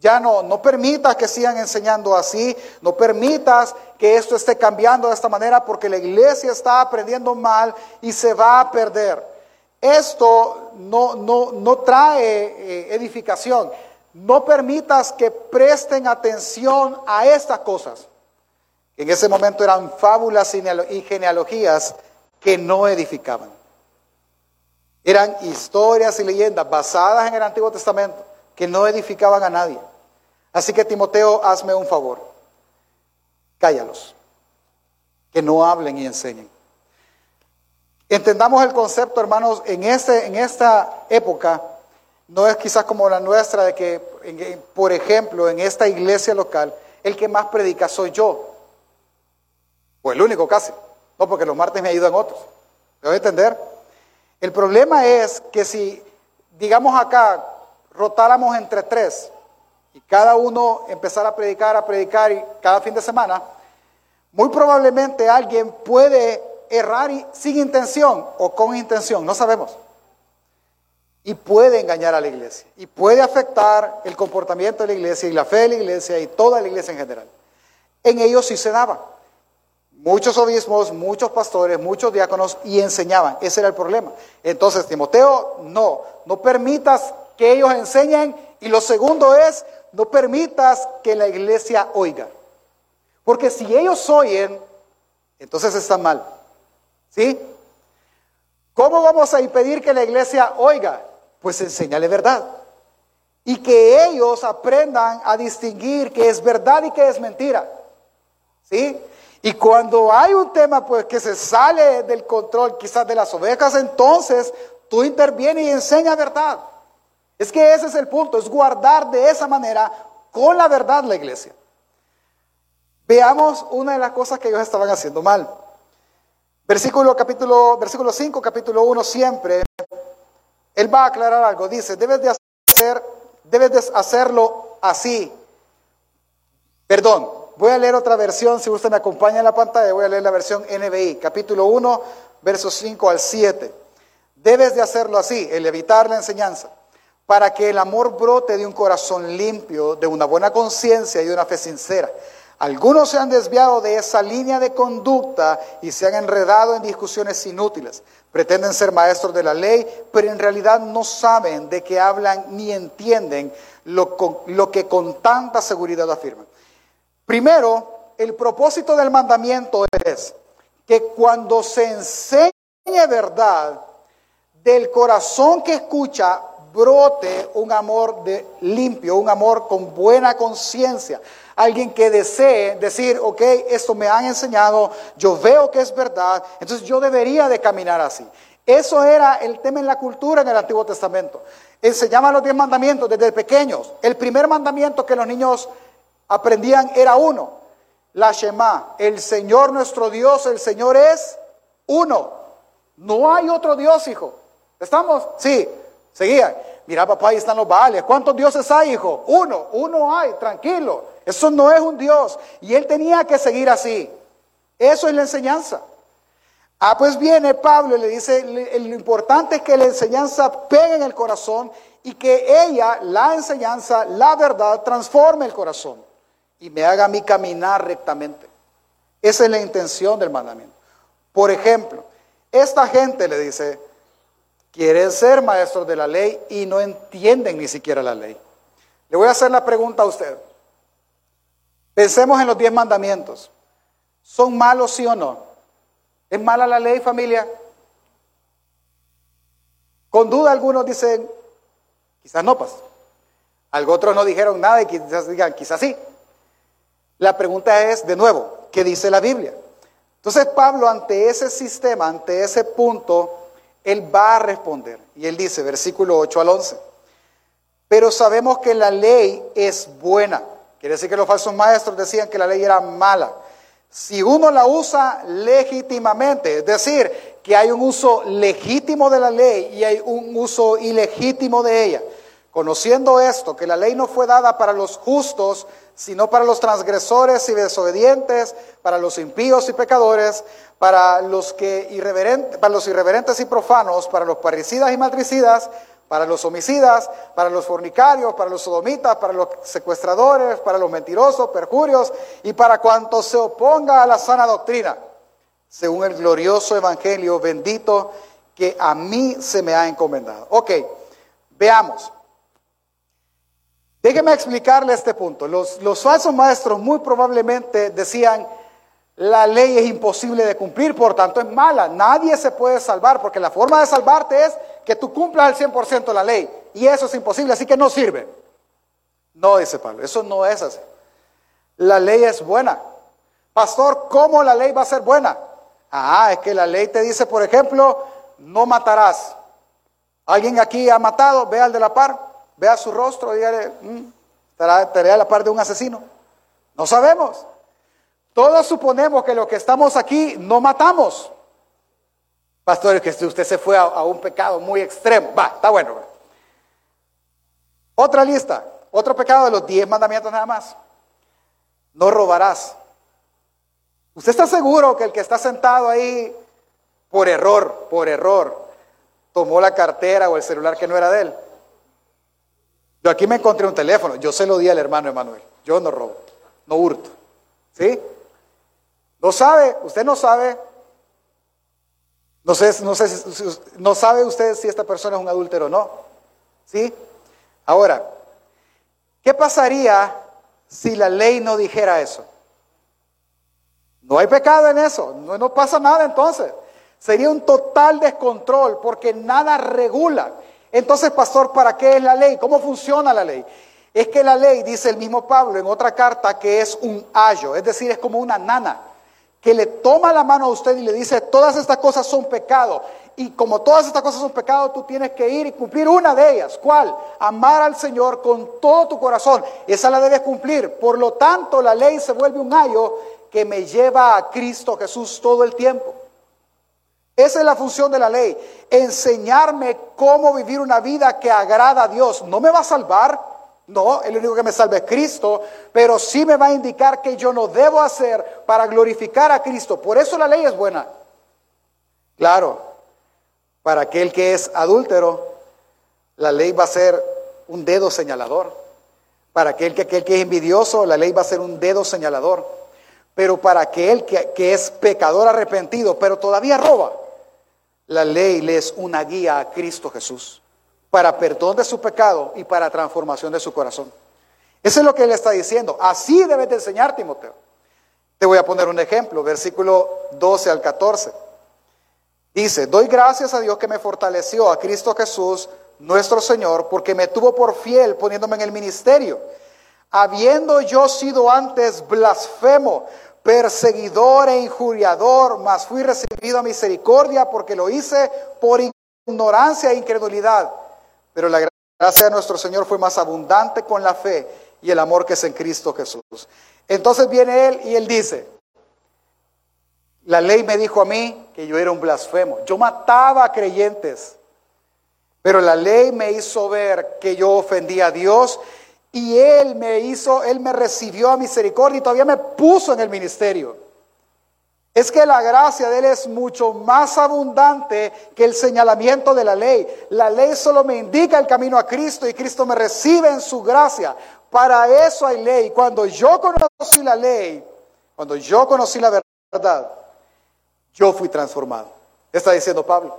Ya no, no permitas que sigan enseñando así, no permitas que esto esté cambiando de esta manera porque la iglesia está aprendiendo mal y se va a perder. Esto no, no, no trae eh, edificación. No permitas que presten atención a estas cosas. En ese momento eran fábulas y genealo- y genealogías que no edificaban. Eran historias y leyendas basadas en el Antiguo Testamento que no edificaban a nadie. Así que Timoteo, hazme un favor. Cállalos. Que no hablen y enseñen. Entendamos el concepto, hermanos, en, este, en esta época, no es quizás como la nuestra, de que, por ejemplo, en esta iglesia local, el que más predica soy yo. O el único casi. No, porque los martes me ayudan otros. ¿Me voy a entender? El problema es que si, digamos acá, rotáramos entre tres y cada uno empezara a predicar, a predicar y cada fin de semana, muy probablemente alguien puede errar sin intención o con intención, no sabemos. y puede engañar a la iglesia y puede afectar el comportamiento de la iglesia y la fe de la iglesia y toda la iglesia en general. En ellos sí se daba. Muchos obispos, muchos pastores, muchos diáconos y enseñaban. Ese era el problema. Entonces, Timoteo, no, no permitas que ellos enseñen. Y lo segundo es, no permitas que la iglesia oiga. Porque si ellos oyen, entonces está mal. ¿Sí? ¿Cómo vamos a impedir que la iglesia oiga? Pues enséñale verdad. Y que ellos aprendan a distinguir qué es verdad y qué es mentira. ¿Sí? Y cuando hay un tema pues que se sale del control quizás de las ovejas, entonces tú intervienes y enseña verdad. Es que ese es el punto, es guardar de esa manera con la verdad la iglesia. Veamos una de las cosas que ellos estaban haciendo mal. Versículo, capítulo, versículo 5, capítulo 1, siempre, él va a aclarar algo. Dice, debes de, hacer, debes de hacerlo así. Perdón, voy a leer otra versión, si usted me acompaña en la pantalla, voy a leer la versión NBI, capítulo 1, versos 5 al 7. Debes de hacerlo así, el evitar la enseñanza, para que el amor brote de un corazón limpio, de una buena conciencia y de una fe sincera algunos se han desviado de esa línea de conducta y se han enredado en discusiones inútiles. Pretenden ser maestros de la ley, pero en realidad no saben de qué hablan ni entienden lo, que con tanta seguridad afirman. Primero, el propósito del mandamiento es que cuando se enseñe verdad, del corazón que escucha brote un amor de limpio, un amor con buena conciencia, alguien que desee decir, ok, esto me han enseñado, yo veo que es verdad, entonces yo debería de caminar así. Eso era el tema en la cultura en el Antiguo Testamento. Enseñaban los diez mandamientos desde pequeños. El primer mandamiento que los niños aprendían era uno, la Shema, el Señor nuestro Dios, el Señor es uno. No hay otro Dios, hijo. ¿Estamos? Sí, seguía. Mira, papá, ahí están los vales. ¿Cuántos dioses hay, hijo? Uno, uno hay, tranquilo. Eso no es un Dios. Y él tenía que seguir así. Eso es la enseñanza. Ah, pues viene Pablo y le dice, lo importante es que la enseñanza pegue en el corazón y que ella, la enseñanza, la verdad, transforme el corazón y me haga a mí caminar rectamente. Esa es la intención del mandamiento. Por ejemplo, esta gente le dice, quieren ser maestros de la ley y no entienden ni siquiera la ley. Le voy a hacer la pregunta a usted. Pensemos en los diez mandamientos. ¿Son malos sí o no? ¿Es mala la ley, familia? Con duda algunos dicen, quizás no, pues. Algo otros no dijeron nada y quizás digan, quizás sí. La pregunta es, de nuevo, ¿qué dice la Biblia? Entonces Pablo ante ese sistema, ante ese punto, él va a responder. Y él dice, versículo 8 al 11, pero sabemos que la ley es buena. Quiere decir que los falsos maestros decían que la ley era mala. Si uno la usa legítimamente, es decir, que hay un uso legítimo de la ley y hay un uso ilegítimo de ella. Conociendo esto, que la ley no fue dada para los justos, sino para los transgresores y desobedientes, para los impíos y pecadores, para los, que irreverentes, para los irreverentes y profanos, para los parricidas y matricidas, para los homicidas, para los fornicarios, para los sodomitas, para los secuestradores, para los mentirosos, perjurios y para cuanto se oponga a la sana doctrina, según el glorioso evangelio bendito que a mí se me ha encomendado. Ok, veamos. Déjeme explicarle este punto. Los falsos maestros muy probablemente decían, la ley es imposible de cumplir, por tanto es mala. Nadie se puede salvar, porque la forma de salvarte es que tú cumplas al 100% la ley. Y eso es imposible, así que no sirve. No, dice Pablo, eso no es así. La ley es buena. Pastor, ¿cómo la ley va a ser buena? Ah, es que la ley te dice, por ejemplo, no matarás. ¿Alguien aquí ha matado? Ve al de la par, vea su rostro dígale, mm, estará a la par de un asesino. No sabemos. Todos suponemos que los que estamos aquí no matamos. Pastor, que usted se fue a, un pecado muy extremo. Va, está bueno. Otra lista, otro pecado de los diez mandamientos nada más. No robarás. ¿Usted está seguro que el que está sentado ahí por error, por error, tomó la cartera o el celular que no era de él. Yo aquí me encontré un teléfono, yo se lo di al hermano Emanuel, yo no robo, no hurto. ¿Sí? No sabe, usted no sabe, no sé, no sé, no sabe usted si esta persona es un adúltero o no. ¿Sí? Ahora, ¿qué pasaría si la ley no dijera eso? No hay pecado en eso, no, no pasa nada entonces. Sería un total descontrol porque nada regula. Entonces, pastor, ¿para qué es la ley? ¿Cómo funciona la ley? Es que la ley, dice el mismo Pablo en otra carta, que es un ayo, es decir, es como una nana, que le toma la mano a usted y le dice, todas estas cosas son pecado. Y como todas estas cosas son pecado, tú tienes que ir y cumplir una de ellas. ¿Cuál? Amar al Señor con todo tu corazón. Esa la debes cumplir. Por lo tanto, la ley se vuelve un ayo que me lleva a Cristo Jesús todo el tiempo. Esa es la función de la ley, enseñarme cómo vivir una vida que agrada a Dios. No me va a salvar, no, el único que me salva es Cristo, pero sí me va a indicar que yo no debo hacer para glorificar a Cristo. Por eso la ley es buena. Claro, para aquel que es adúltero, la ley va a ser un dedo señalador. Para aquel que, aquel que es envidioso, la ley va a ser un dedo señalador. Pero para aquel que, que es pecador arrepentido, pero todavía roba, la ley le es una guía a Cristo Jesús para perdón de su pecado y para transformación de su corazón. Eso es lo que él está diciendo. Así debes de enseñar, Timoteo. Te voy a poner un ejemplo, versículo 12 al 14. Dice, doy gracias a Dios que me fortaleció, a Cristo Jesús, nuestro Señor, porque me tuvo por fiel poniéndome en el ministerio. Habiendo yo sido antes blasfemo, perseguidor e injuriador, mas fui recibido a misericordia porque lo hice por ignorancia e incredulidad. Pero la gracia de nuestro Señor fue más abundante con la fe y el amor que es en Cristo Jesús. Entonces viene Él y Él dice, la ley me dijo a mí que yo era un blasfemo. Yo mataba a creyentes, pero la ley me hizo ver que yo ofendía a Dios y Él me hizo, Él me recibió a misericordia y todavía me puso en el ministerio. Es que la gracia de Él es mucho más abundante que el señalamiento de la ley. La ley solo me indica el camino a Cristo y Cristo me recibe en su gracia. Para eso hay ley. Cuando yo conocí la ley, cuando yo conocí la verdad, yo fui transformado. Está diciendo Pablo.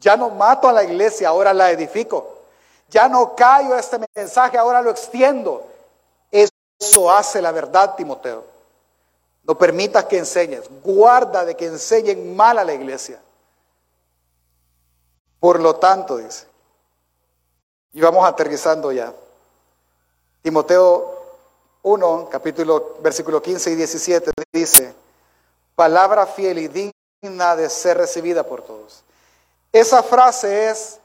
Ya no mato a la iglesia, ahora la edifico. Ya no callo este mensaje, ahora lo extiendo. Eso hace la verdad, Timoteo. No permitas que enseñes. Guarda de que enseñen mal a la iglesia. Por lo tanto, dice. Y vamos aterrizando ya. Timoteo 1, capítulo, versículo 15 y 17 dice, palabra fiel y digna de ser recibida por todos. Esa frase es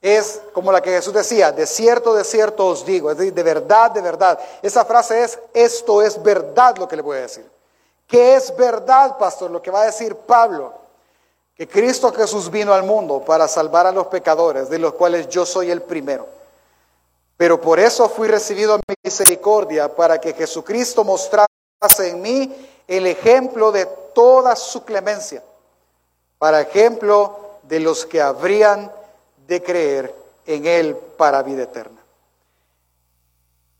es como la que Jesús decía, de cierto, de cierto os digo, es decir, de verdad, de verdad. Esa frase es, esto es verdad lo que le voy a decir. ¿Qué es verdad, pastor? Lo que va a decir Pablo, que Cristo Jesús vino al mundo para salvar a los pecadores, de los cuales yo soy el primero. Pero por eso fui recibido a misericordia, para que Jesucristo mostrase en mí el ejemplo de toda su clemencia, para ejemplo de los que habrían de creer en Él para vida eterna.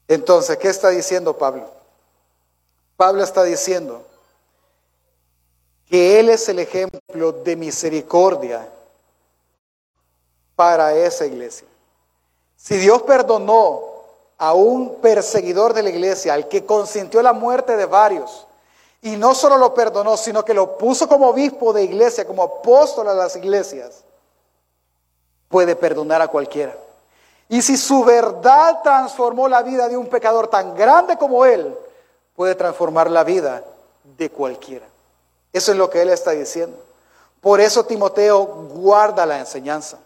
Entonces, ¿qué está diciendo Pablo? Pablo está diciendo que Él es el ejemplo de misericordia para esa iglesia. Si Dios perdonó a un perseguidor de la iglesia, al que consintió la muerte de varios, y no solo lo perdonó, sino que lo puso como obispo de iglesia, como apóstol a las iglesias, puede perdonar a cualquiera. Y si su verdad transformó la vida de un pecador tan grande como él, puede transformar la vida de cualquiera. Eso es lo que él está diciendo. Por eso Timoteo guarda la enseñanza,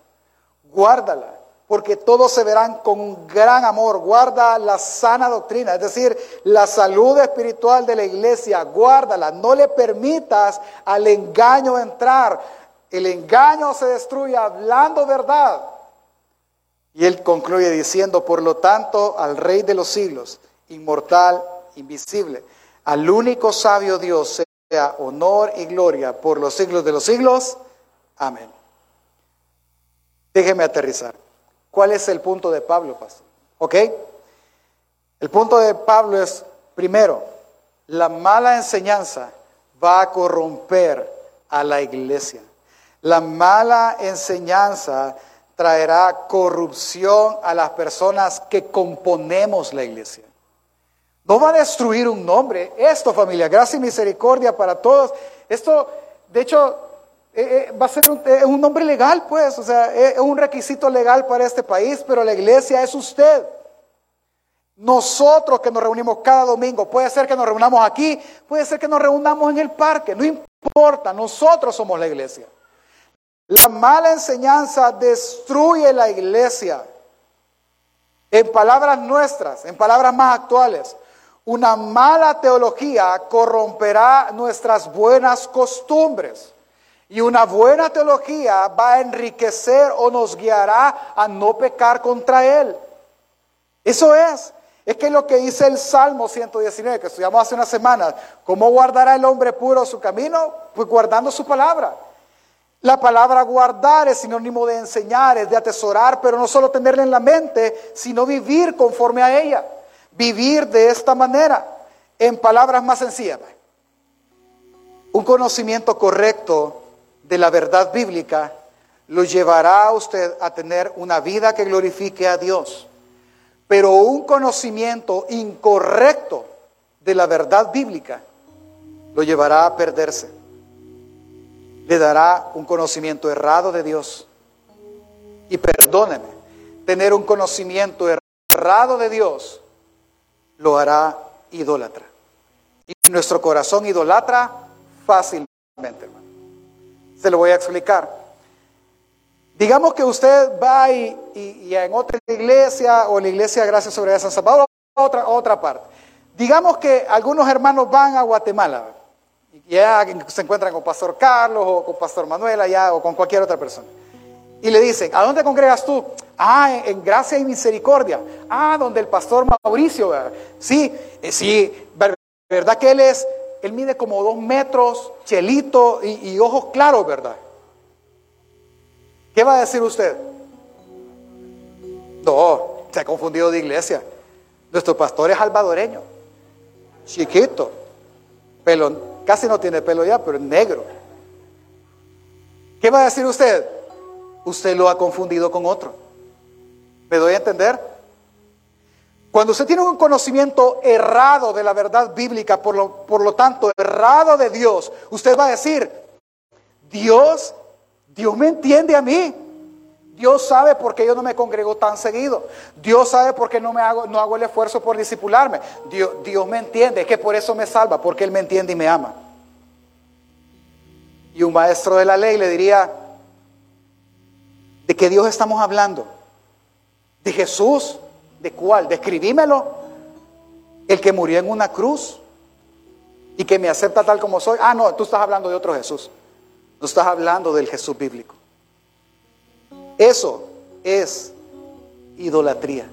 guárdala, porque todos se verán con gran amor, guarda la sana doctrina, es decir, la salud espiritual de la iglesia, guárdala, no le permitas al engaño entrar, el engaño se destruye hablando verdad. Y él concluye diciendo, por lo tanto, al Rey de los siglos, inmortal, invisible, al único sabio Dios, sea honor y gloria por los siglos de los siglos. Amén. Déjeme aterrizar. ¿Cuál es el punto de Pablo, pastor? ¿Ok? El punto de Pablo es, primero, la mala enseñanza va a corromper a la iglesia. La mala enseñanza traerá corrupción a las personas que componemos la iglesia. No va a destruir un nombre. Esto, familia, gracia y misericordia para todos. Esto, de hecho, eh, eh, va a ser un, eh, un, nombre legal, pues, o sea, es un requisito legal para este país, pero la iglesia es usted. Nosotros que nos reunimos cada domingo, puede ser que nos reunamos aquí, puede ser que nos reunamos en el parque, no importa, nosotros somos la iglesia. La mala enseñanza destruye la iglesia. En palabras nuestras, en palabras más actuales, una mala teología corromperá nuestras buenas costumbres. Y una buena teología va a enriquecer o nos guiará a no pecar contra Él. Eso es. Es que lo que dice el Salmo 119, que estudiamos hace unas semanas, ¿cómo guardará el hombre puro su camino? Pues guardando su palabra. La palabra guardar es sinónimo de enseñar, es de atesorar, pero no solo tenerla en la mente, sino vivir conforme a ella. Vivir de esta manera, en palabras más sencillas. Un conocimiento correcto de la verdad bíblica lo llevará a usted a tener una vida que glorifique a Dios. Pero un conocimiento incorrecto de la verdad bíblica lo llevará a perderse. Le dará un conocimiento errado de Dios. Y perdóneme, tener un conocimiento errado de Dios lo hará idólatra. Y nuestro corazón idolatra fácilmente, hermano. Se lo voy a explicar. Digamos que usted va y, en otra iglesia o en la iglesia Gracias sobre San Salvador, otra, otra parte. Digamos que algunos hermanos van a Guatemala y ya se encuentran con Pastor Carlos o con Pastor Manuel allá o con cualquier otra persona. Y le dicen, ¿a dónde congregas tú? Ah, en, Gracia y Misericordia. Ah, donde el Pastor Mauricio. Sí, eh, sí, ¿verdad que él es? Él mide como dos metros, chelito y, y ojos claros, ¿verdad? ¿Qué va a decir usted? No, se ha confundido de iglesia. Nuestro pastor es salvadoreño, chiquito, pelo, casi no tiene pelo ya, pero es negro. ¿Qué va a decir usted? Usted lo ha confundido con otro. ¿Me doy a entender? Cuando usted tiene un conocimiento errado de la verdad bíblica, por lo, por lo tanto, errado de Dios, usted va a decir, Dios Dios me entiende a mí. Dios sabe por qué yo no me congrego tan seguido. Dios sabe por qué no, me hago, no hago el esfuerzo por disipularme. Dios, Dios me entiende, es que por eso me salva, porque Él me entiende y me ama. Y un maestro de la ley le diría, ¿de qué Dios estamos hablando? ¿De Jesús? ¿De cuál? Describímelo. El que murió en una cruz y que me acepta tal como soy. Ah, no, tú estás hablando de otro Jesús. No estás hablando del Jesús bíblico. Eso es idolatría.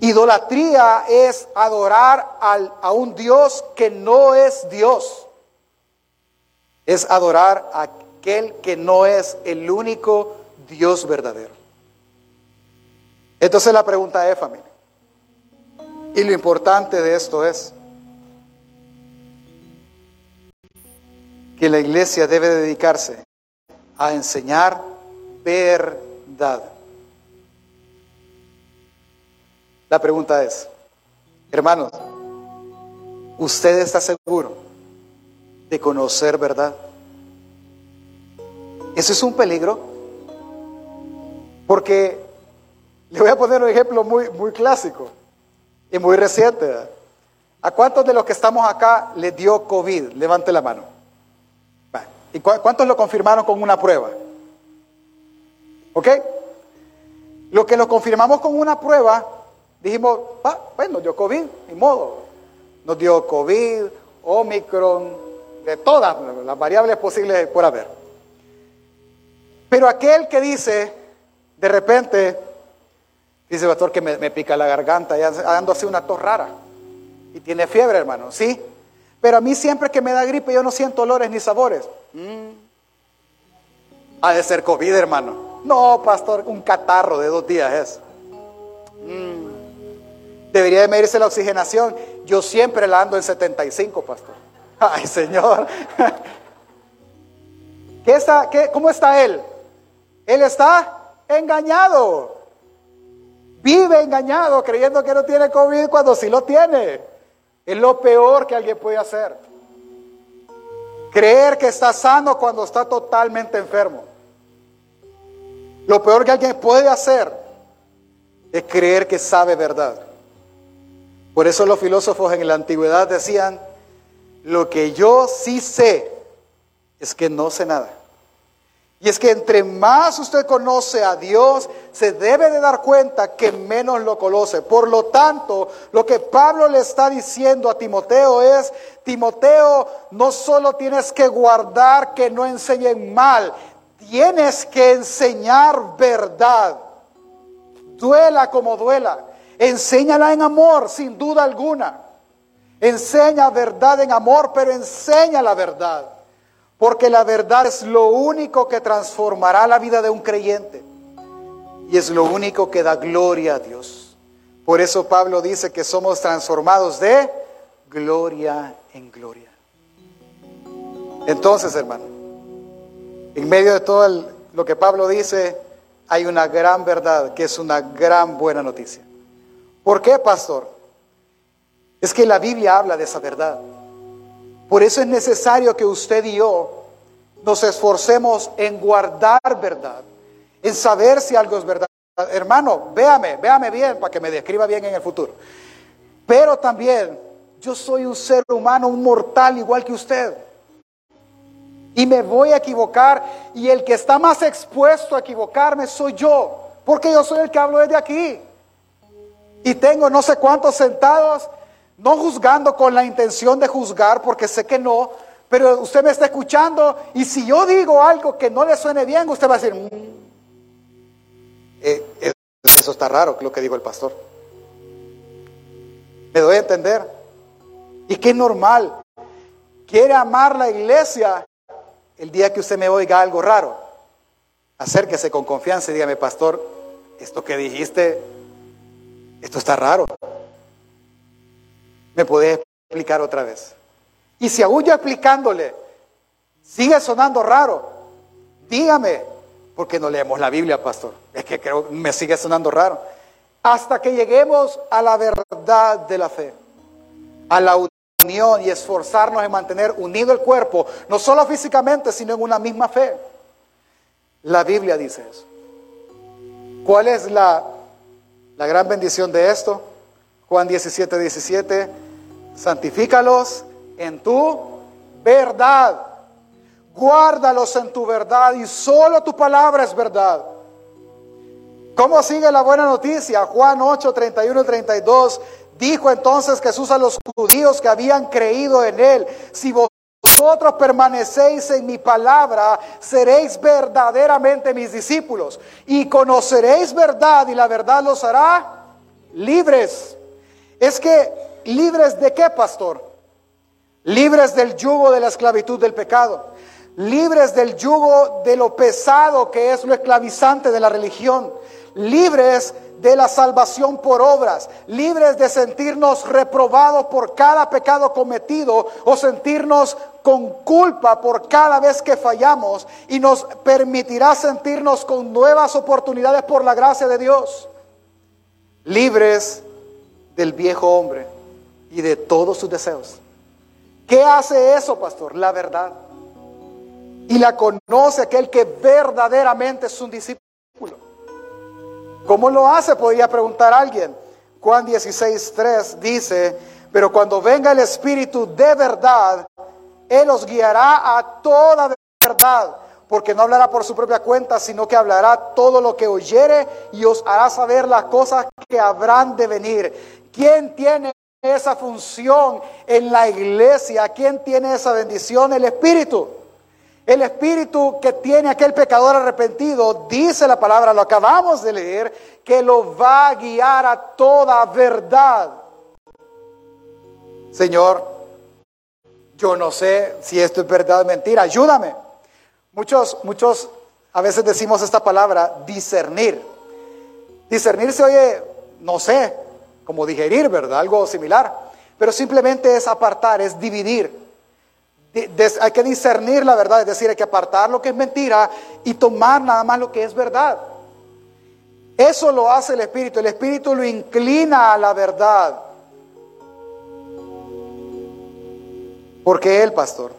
Idolatría es adorar a un Dios que no es Dios. Es adorar a aquel que no es el único Dios verdadero. Entonces la pregunta es, familia. Y lo importante de esto es, que la iglesia debe dedicarse a enseñar verdad. La pregunta es, hermanos, ¿usted está seguro de conocer verdad? Eso es un peligro, porque le voy a poner un ejemplo muy, muy clásico y muy reciente. ¿A cuántos de los que estamos acá le dio COVID? Levante la mano. ¿Y cuántos lo confirmaron con una prueba? ¿Ok? Lo que lo confirmamos con una prueba, dijimos, ah, bueno, nos dio COVID, ni modo. Nos dio COVID, Omicron, de todas las variables posibles por haber. Pero aquel que dice, de repente, dice, pastor, que me, pica la garganta, ya ando así una tos rara. Y tiene fiebre, hermano, ¿sí? Pero a mí siempre que me da gripe yo no siento olores ni sabores. Mm. Ha de ser COVID, hermano. No, pastor, un catarro de dos días es. Mm. Debería de medirse la oxigenación. Yo siempre la ando en 75, pastor. Ay, Señor. ¿Qué está, qué, ¿Cómo está él? Él está engañado. Vive engañado creyendo que no tiene COVID cuando sí lo tiene. Es lo peor que alguien puede hacer. Creer que está sano cuando está totalmente enfermo. Lo peor que alguien puede hacer es creer que sabe verdad. Por eso los filósofos en la antigüedad decían, lo que yo sí sé es que no sé nada. Y es que entre más usted conoce a Dios, se debe de dar cuenta que menos lo conoce. Por lo tanto, lo que Pablo le está diciendo a Timoteo es, Timoteo, no solo tienes que guardar que no enseñen mal, tienes que enseñar verdad. Duela como duela. Enséñala en amor, sin duda alguna. Enseña verdad en amor, pero enseña la verdad. Porque la verdad es lo único que transformará la vida de un creyente. Y es lo único que da gloria a Dios. Por eso Pablo dice que somos transformados de gloria en gloria. Entonces, hermano, en medio de todo lo que Pablo dice, hay una gran verdad que es una gran buena noticia. ¿Por qué, pastor? Es que la Biblia habla de esa verdad. Por eso es necesario que usted y yo nos esforcemos en guardar verdad, en saber si algo es verdad. Hermano, véame, véame bien para que me describa bien en el futuro. Pero también yo soy un ser humano, un mortal igual que usted. Y me voy a equivocar y el que está más expuesto a equivocarme soy yo, porque yo soy el que hablo desde aquí. Y tengo no sé cuántos sentados no juzgando con la intención de juzgar, porque sé que no, pero usted me está escuchando y si yo digo algo que no le suene bien, usted va a decir, mm, eh, eh, eso está raro, lo que dijo el pastor. ¿Me doy a entender? Y que es normal. Quiere amar la iglesia el día que usted me oiga algo raro. Acérquese con confianza y dígame, pastor, esto que dijiste, esto está raro me puede explicar otra vez. Y si aún yo explicándole sigue sonando raro, dígame, porque no leemos la Biblia, pastor. Es que creo me sigue sonando raro. Hasta que lleguemos a la verdad de la fe, a la unión y esforzarnos en mantener unido el cuerpo, no solo físicamente, sino en una misma fe. La Biblia dice eso. ¿Cuál es la, la gran bendición de esto? Juan 17, 17 santifícalos en tu verdad. Guárdalos en tu verdad y solo tu palabra es verdad. ¿Cómo sigue la buena noticia? Juan 8, 31 y 32. Dijo entonces Jesús a los judíos que habían creído en él, si vosotros permanecéis en mi palabra, seréis verdaderamente mis discípulos y conoceréis verdad y la verdad los hará libres. Es que ¿Libres de qué, pastor? Libres del yugo de la esclavitud del pecado. Libres del yugo de lo pesado que es lo esclavizante de la religión. Libres de la salvación por obras. Libres de sentirnos reprobados por cada pecado cometido o sentirnos con culpa por cada vez que fallamos. Y nos permitirá sentirnos con nuevas oportunidades por la gracia de Dios. Libres del viejo hombre y de todos sus deseos. ¿Qué hace eso, pastor? La verdad. Y la conoce aquel que verdaderamente es un discípulo. ¿Cómo lo hace? Podría preguntar alguien. Juan 16.3 dice, pero cuando venga el Espíritu de verdad, Él os guiará a toda verdad, porque no hablará por su propia cuenta, sino que hablará todo lo que oyere y os hará saber las cosas que habrán de venir. ¿Quién tiene esa función en la iglesia? ¿Quién tiene esa bendición? El Espíritu. El Espíritu que tiene aquel pecador arrepentido, dice la palabra, lo acabamos de leer, que lo va a guiar a toda verdad. Señor, yo no sé si esto es verdad o mentira, ayúdame. Muchos, muchos a veces decimos esta palabra, discernir. Discernir se oye, no sé, como digerir, ¿verdad? Algo similar. Pero simplemente es apartar, es dividir. hay que discernir la verdad, es decir, hay que apartar lo que es mentira y tomar nada más lo que es verdad. Eso lo hace el Espíritu. El Espíritu lo inclina a la verdad. Porque Él, pastor,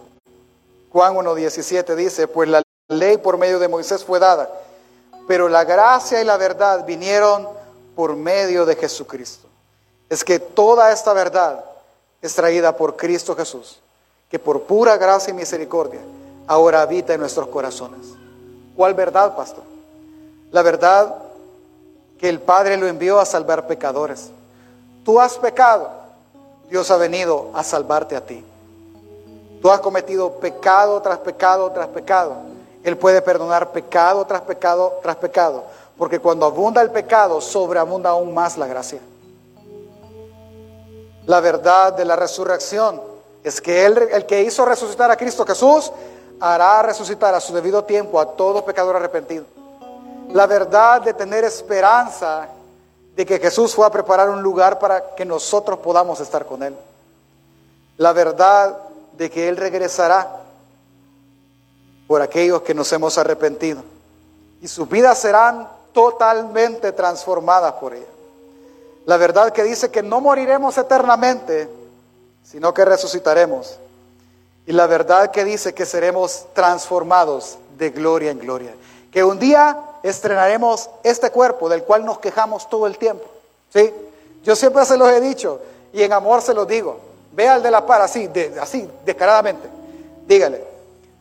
Juan 1.17 dice, pues la ley por medio de Moisés fue dada, pero la gracia y la verdad vinieron por medio de Jesucristo. Es que toda esta verdad es traída por Cristo Jesús, que por pura gracia y misericordia ahora habita en nuestros corazones. ¿Cuál verdad, pastor? La verdad que el Padre lo envió a salvar pecadores. Tú has pecado, Dios ha venido a salvarte a ti. Tú has cometido pecado tras pecado tras pecado. Él puede perdonar pecado tras pecado tras pecado, porque cuando abunda el pecado, sobreabunda aún más la gracia. La verdad de la resurrección es que Él, el que hizo resucitar a Cristo Jesús, hará resucitar a su debido tiempo a todo pecador arrepentido la verdad de tener esperanza de que Jesús fue a preparar un lugar para que nosotros podamos estar con Él. La verdad de que Él regresará por aquellos que nos hemos arrepentido. Y sus vidas serán totalmente transformadas por ella. La verdad que dice que no moriremos eternamente, sino que resucitaremos. Y la verdad que dice que seremos transformados de gloria en gloria. Que un día estrenaremos este cuerpo del cual nos quejamos todo el tiempo. ¿sí? Yo siempre se los he dicho y en amor se los digo. Ve al de la par así, así, descaradamente. Dígale,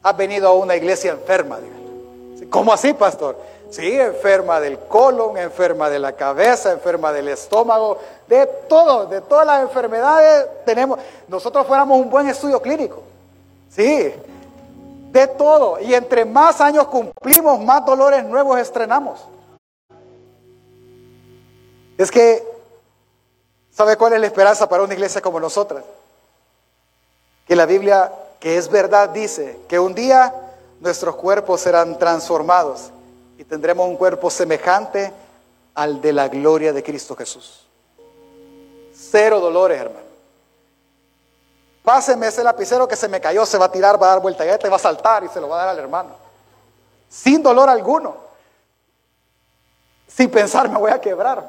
has venido a una iglesia enferma. Dígale. ¿Cómo así, pastor? Sí, enferma del colon, enferma de la cabeza, enferma del estómago, de todo, de todas las enfermedades tenemos. Nosotros fuéramos un buen estudio clínico. Sí, de todo. Y entre más años cumplimos, más dolores nuevos estrenamos. Es que, ¿sabe cuál es la esperanza para una iglesia como nosotras? Que la Biblia, que es verdad, dice que un día nuestros cuerpos serán transformados y tendremos un cuerpo semejante al de la gloria de Cristo Jesús. Cero dolores, hermano. Páseme ese lapicero que se me cayó, se va a tirar, va a dar vuelta y te va a saltar y se lo va a dar al hermano. Sin dolor alguno. Sin pensar me voy a quebrar.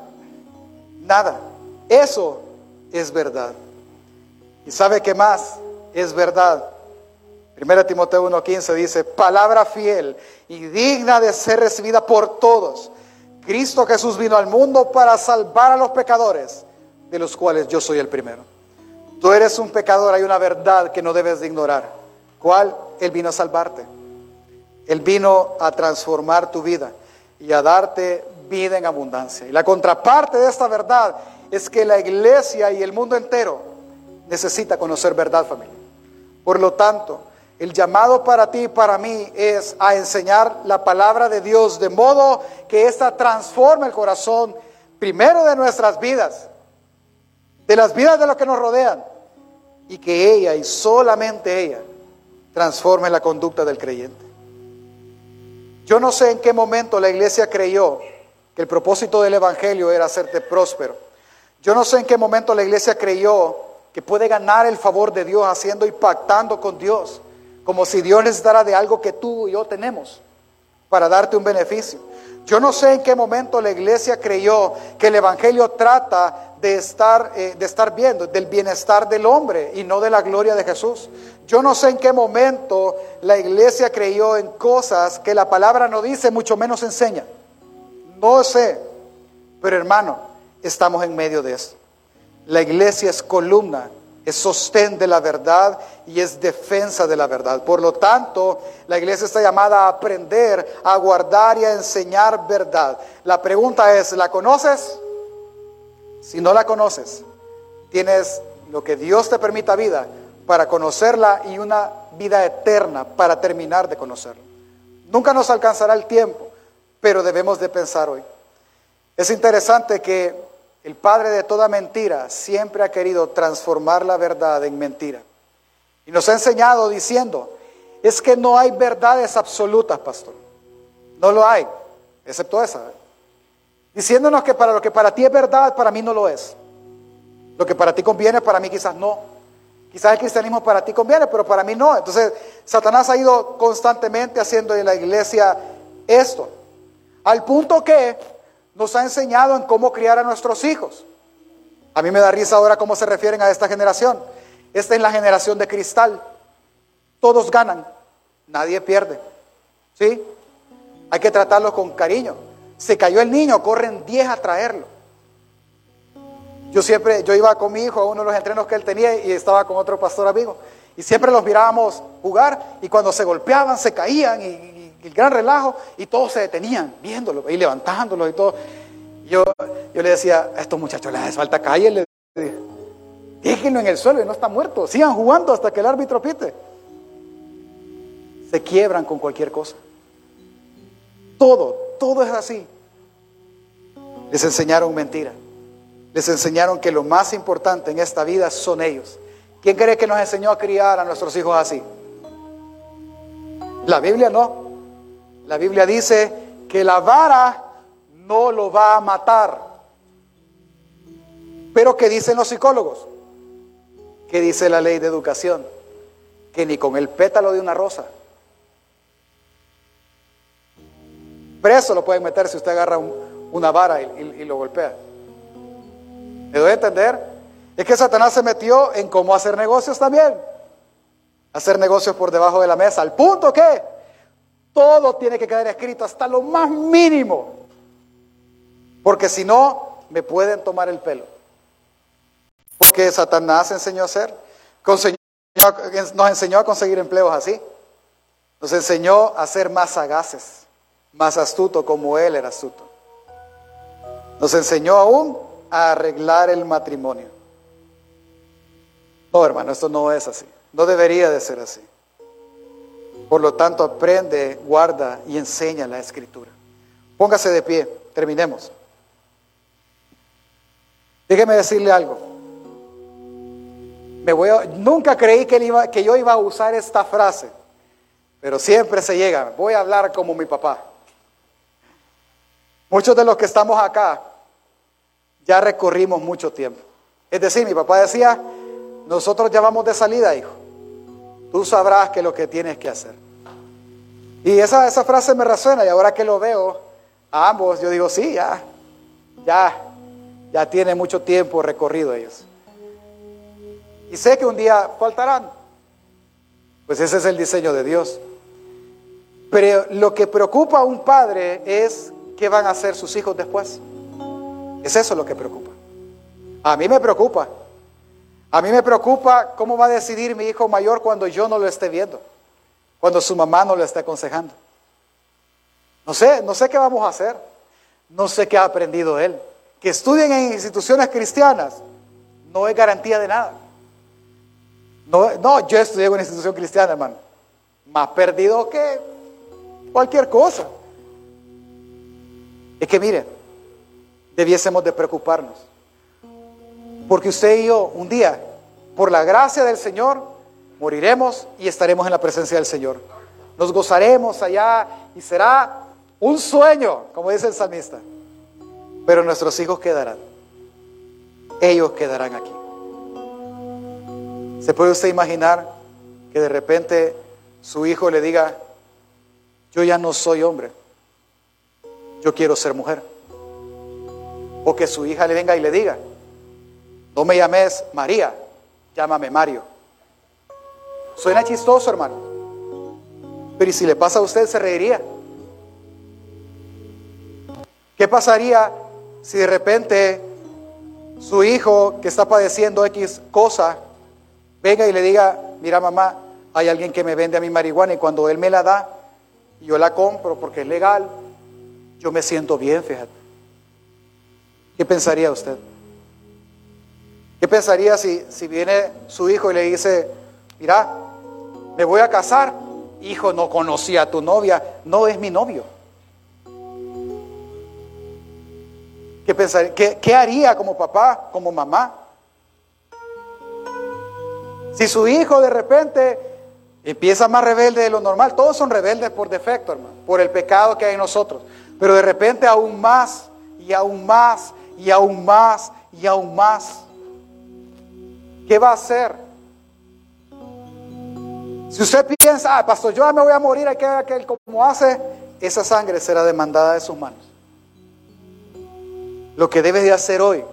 Nada. Eso es verdad. ¿Y sabe qué más es verdad? 1 Timoteo 1.15 dice, palabra fiel y digna de ser recibida por todos. Cristo Jesús vino al mundo para salvar a los pecadores, de los cuales yo soy el primero. Tú eres un pecador, hay una verdad que no debes de ignorar. ¿Cuál? Él vino a salvarte. Él vino a transformar tu vida y a darte vida en abundancia. Y la contraparte de esta verdad es que la iglesia y el mundo entero necesita conocer verdad, familia. Por lo tanto, el llamado para ti y para mí es a enseñar la palabra de Dios de modo que ésta transforme el corazón primero de nuestras vidas de las vidas de los que nos rodean, y que ella y solamente ella transforme la conducta del creyente. Yo no sé en qué momento la iglesia creyó que el propósito del Evangelio era hacerte próspero. Yo no sé en qué momento la iglesia creyó que puede ganar el favor de Dios haciendo y pactando con Dios, como si Dios necesitara de algo que tú y yo tenemos para darte un beneficio. Yo no sé en qué momento la iglesia creyó que el Evangelio trata de estar, eh, de estar viendo, del bienestar del hombre y no de la gloria de Jesús. Yo no sé en qué momento la iglesia creyó en cosas que la palabra no dice, mucho menos enseña. No sé, pero hermano, estamos en medio de esto. La iglesia es columna es sostén de la verdad y es defensa de la verdad. Por lo tanto, la iglesia está llamada a aprender, a guardar y a enseñar verdad. La pregunta es, ¿la conoces? Si no la conoces, tienes lo que Dios te permita vida para conocerla y una vida eterna para terminar de conocerla. Nunca nos alcanzará el tiempo, pero debemos de pensar hoy. Es interesante que el padre de toda mentira siempre ha querido transformar la verdad en mentira. Y nos ha enseñado diciendo, es que no hay verdades absolutas, pastor. No lo hay, excepto esa. Diciéndonos que para lo que para ti es verdad, para mí no lo es. Lo que para ti conviene, para mí quizás no. Quizás el cristianismo para ti conviene, pero para mí no. Entonces, Satanás ha ido constantemente haciendo en la iglesia esto. Al punto que nos ha enseñado en cómo criar a nuestros hijos. A mí me da risa ahora cómo se refieren a esta generación. Esta es la generación de cristal. Todos ganan, nadie pierde. ¿Sí? Hay que tratarlo con cariño. Se cayó el niño, corren 10 a traerlo. Yo siempre, yo iba con mi hijo a uno de los entrenos que él tenía y estaba con otro pastor amigo. Y siempre los mirábamos jugar y cuando se golpeaban, se caían y, el gran relajo y todos se detenían viéndolo y levantándolo y todo. Yo, yo le decía, a estos muchachos les falta calle, déjenlo en el suelo y no está muerto, sigan jugando hasta que el árbitro pite. Se quiebran con cualquier cosa. Todo, todo es así. Les enseñaron mentira. Les enseñaron que lo más importante en esta vida son ellos. ¿Quién cree que nos enseñó a criar a nuestros hijos así? La Biblia no. La Biblia dice que la vara no lo va a matar. Pero ¿qué dicen los psicólogos? ¿Qué dice la ley de educación? Que ni con el pétalo de una rosa Preso lo pueden meter si usted agarra una vara y, lo golpea. ¿Me doy a entender? Es que Satanás se metió en cómo hacer negocios también. Hacer negocios por debajo de la mesa. Al punto que todo tiene que quedar escrito hasta lo más mínimo. Porque si no, me pueden tomar el pelo. Porque Satanás enseñó a hacer. Nos enseñó a conseguir empleos así. Nos enseñó a ser más sagaces más astuto como él era astuto. Nos enseñó aún a arreglar el matrimonio. No, hermano, esto no es así. No debería de ser así. Por lo tanto, aprende, guarda y enseña la escritura. Póngase de pie, terminemos. Déjeme decirle algo. Me voy nunca creí que, iba, que yo iba a usar esta frase, pero siempre se llega. Voy a hablar como mi papá. Muchos de los que estamos acá ya recorrimos mucho tiempo. Es decir, mi papá decía, nosotros ya vamos de salida, hijo. Tú sabrás qué es lo que tienes que hacer. Y esa, esa frase me resuena y ahora que lo veo a ambos, yo digo, sí, ya, ya, ya tiene mucho tiempo recorrido ellos. Y sé que un día faltarán. Pues ese es el diseño de Dios. Pero lo que preocupa a un padre es ¿qué van a hacer sus hijos después? Es eso lo que preocupa. A mí me preocupa. A mí me preocupa cómo va a decidir mi hijo mayor cuando yo no lo esté viendo, cuando su mamá no lo esté aconsejando. No sé, no sé qué vamos a hacer. No sé qué ha aprendido él. Que estudien en instituciones cristianas no es garantía de nada. No, no yo estudié en una institución cristiana, hermano. Más perdido que cualquier cosa. Es que mire, debiésemos de preocuparnos. Porque usted y yo un día, por la gracia del Señor, moriremos y estaremos en la presencia del Señor. Nos gozaremos allá y será un sueño, como dice el salmista. Pero nuestros hijos quedarán. Ellos quedarán aquí. ¿Se puede usted imaginar que de repente su hijo le diga, yo ya no soy hombre? yo quiero ser mujer. O que su hija le venga y le diga, no me llames María, llámame Mario. Suena chistoso, hermano. Pero ¿y si le pasa a usted, se reiría? ¿Qué pasaría si de repente su hijo que está padeciendo X cosa venga y le diga, mira mamá, hay alguien que me vende a mi marihuana y cuando él me la da, yo la compro porque es legal, yo me siento bien, fíjate. ¿Qué pensaría usted? ¿Qué pensaría si, si viene su hijo y le dice, mira, me voy a casar? Hijo, no conocía a tu novia, no es mi novio. ¿Qué, pensaría? ¿Qué, qué haría como papá, como mamá? Si su hijo de repente Empieza más rebelde de lo normal. Todos son rebeldes por defecto, hermano, por el pecado que hay en nosotros. Pero de repente aún más y aún más y aún más y aún más. ¿Qué va a hacer? Si usted piensa, ah, pastor, yo me voy a morir, hay que ver que como hace, esa sangre será demandada de sus manos. Lo que debes de hacer hoy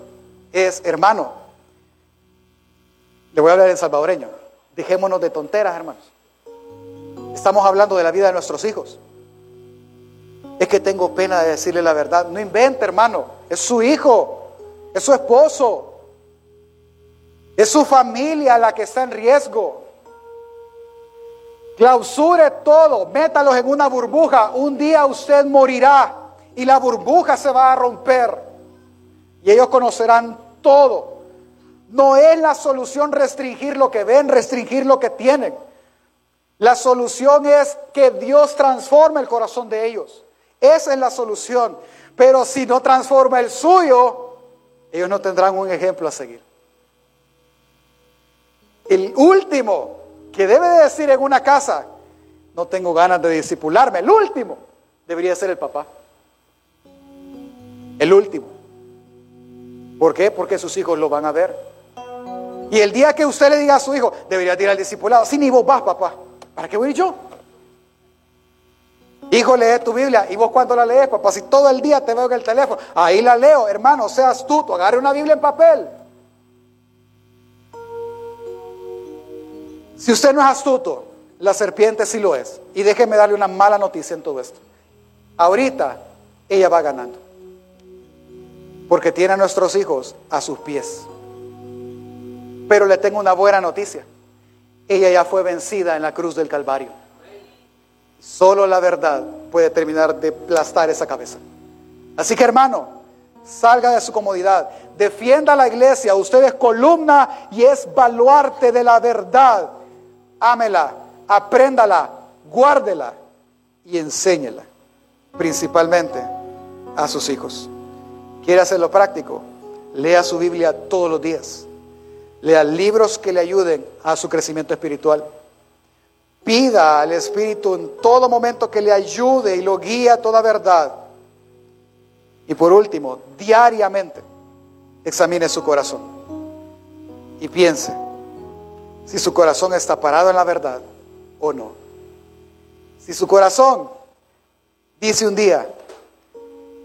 es, hermano, le voy a hablar en salvadoreño, dejémonos de tonteras, hermanos. Estamos hablando de la vida de nuestros hijos. Es que tengo pena de decirle la verdad. No invente, hermano. Es su hijo, es su esposo, es su familia la que está en riesgo. Clausure todo, métalos en una burbuja. Un día usted morirá y la burbuja se va a romper. Y ellos conocerán todo. No es la solución restringir lo que ven, restringir lo que tienen. La solución es que Dios transforme el corazón de ellos. Esa es la solución. Pero si no transforma el suyo, ellos no tendrán un ejemplo a seguir. El último que debe de decir en una casa, no tengo ganas de disipularme, el último debería ser el papá. El último. ¿Por qué? Porque sus hijos lo van a ver. Y el día que usted le diga a su hijo, debería tirar al discipulado, si ni vos vas, papá, ¿para qué voy yo? Hijo, lee tu Biblia. ¿Y vos cuándo la lees, papá? Si todo el día te veo en el teléfono. Ahí la leo, hermano, seas tú, agarre una Biblia en papel. Si usted no es astuto, la serpiente sí lo es. Y déjeme darle una mala noticia en todo esto. Ahorita ella va ganando. Porque tiene a nuestros hijos a sus pies. Pero le tengo una buena noticia. Ella ya fue vencida en la cruz del Calvario. Solo la verdad puede terminar de aplastar esa cabeza. Así que hermano, salga de su comodidad, defienda la iglesia, usted es columna y es baluarte de la verdad. Ámela, apréndala, guárdela y enséñela, principalmente a sus hijos. ¿Quiere hacerlo práctico? Lea su Biblia todos los días. Lea libros que le ayuden a su crecimiento espiritual. Pida al Espíritu en todo momento que le ayude y lo guíe a toda verdad. Y por último, diariamente examine su corazón y piense si su corazón está parado en la verdad o no. Si su corazón dice un día,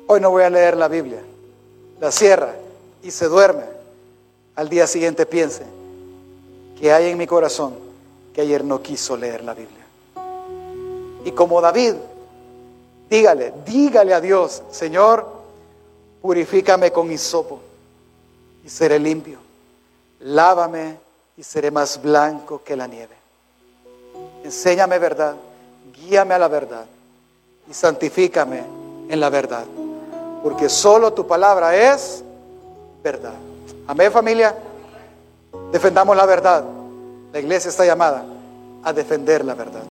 hoy no voy a leer la Biblia, la cierra y se duerme, al día siguiente piense que hay en mi corazón que ayer no quiso leer la Biblia. Y como David, dígale, dígale a Dios, Señor, purifícame con hisopo y seré limpio. Lávame y seré más blanco que la nieve. Enséñame verdad, guíame a la verdad y santifícame en la verdad. Porque solo tu palabra es verdad. Amén familia. Defendamos la verdad. La iglesia está llamada a defender la verdad.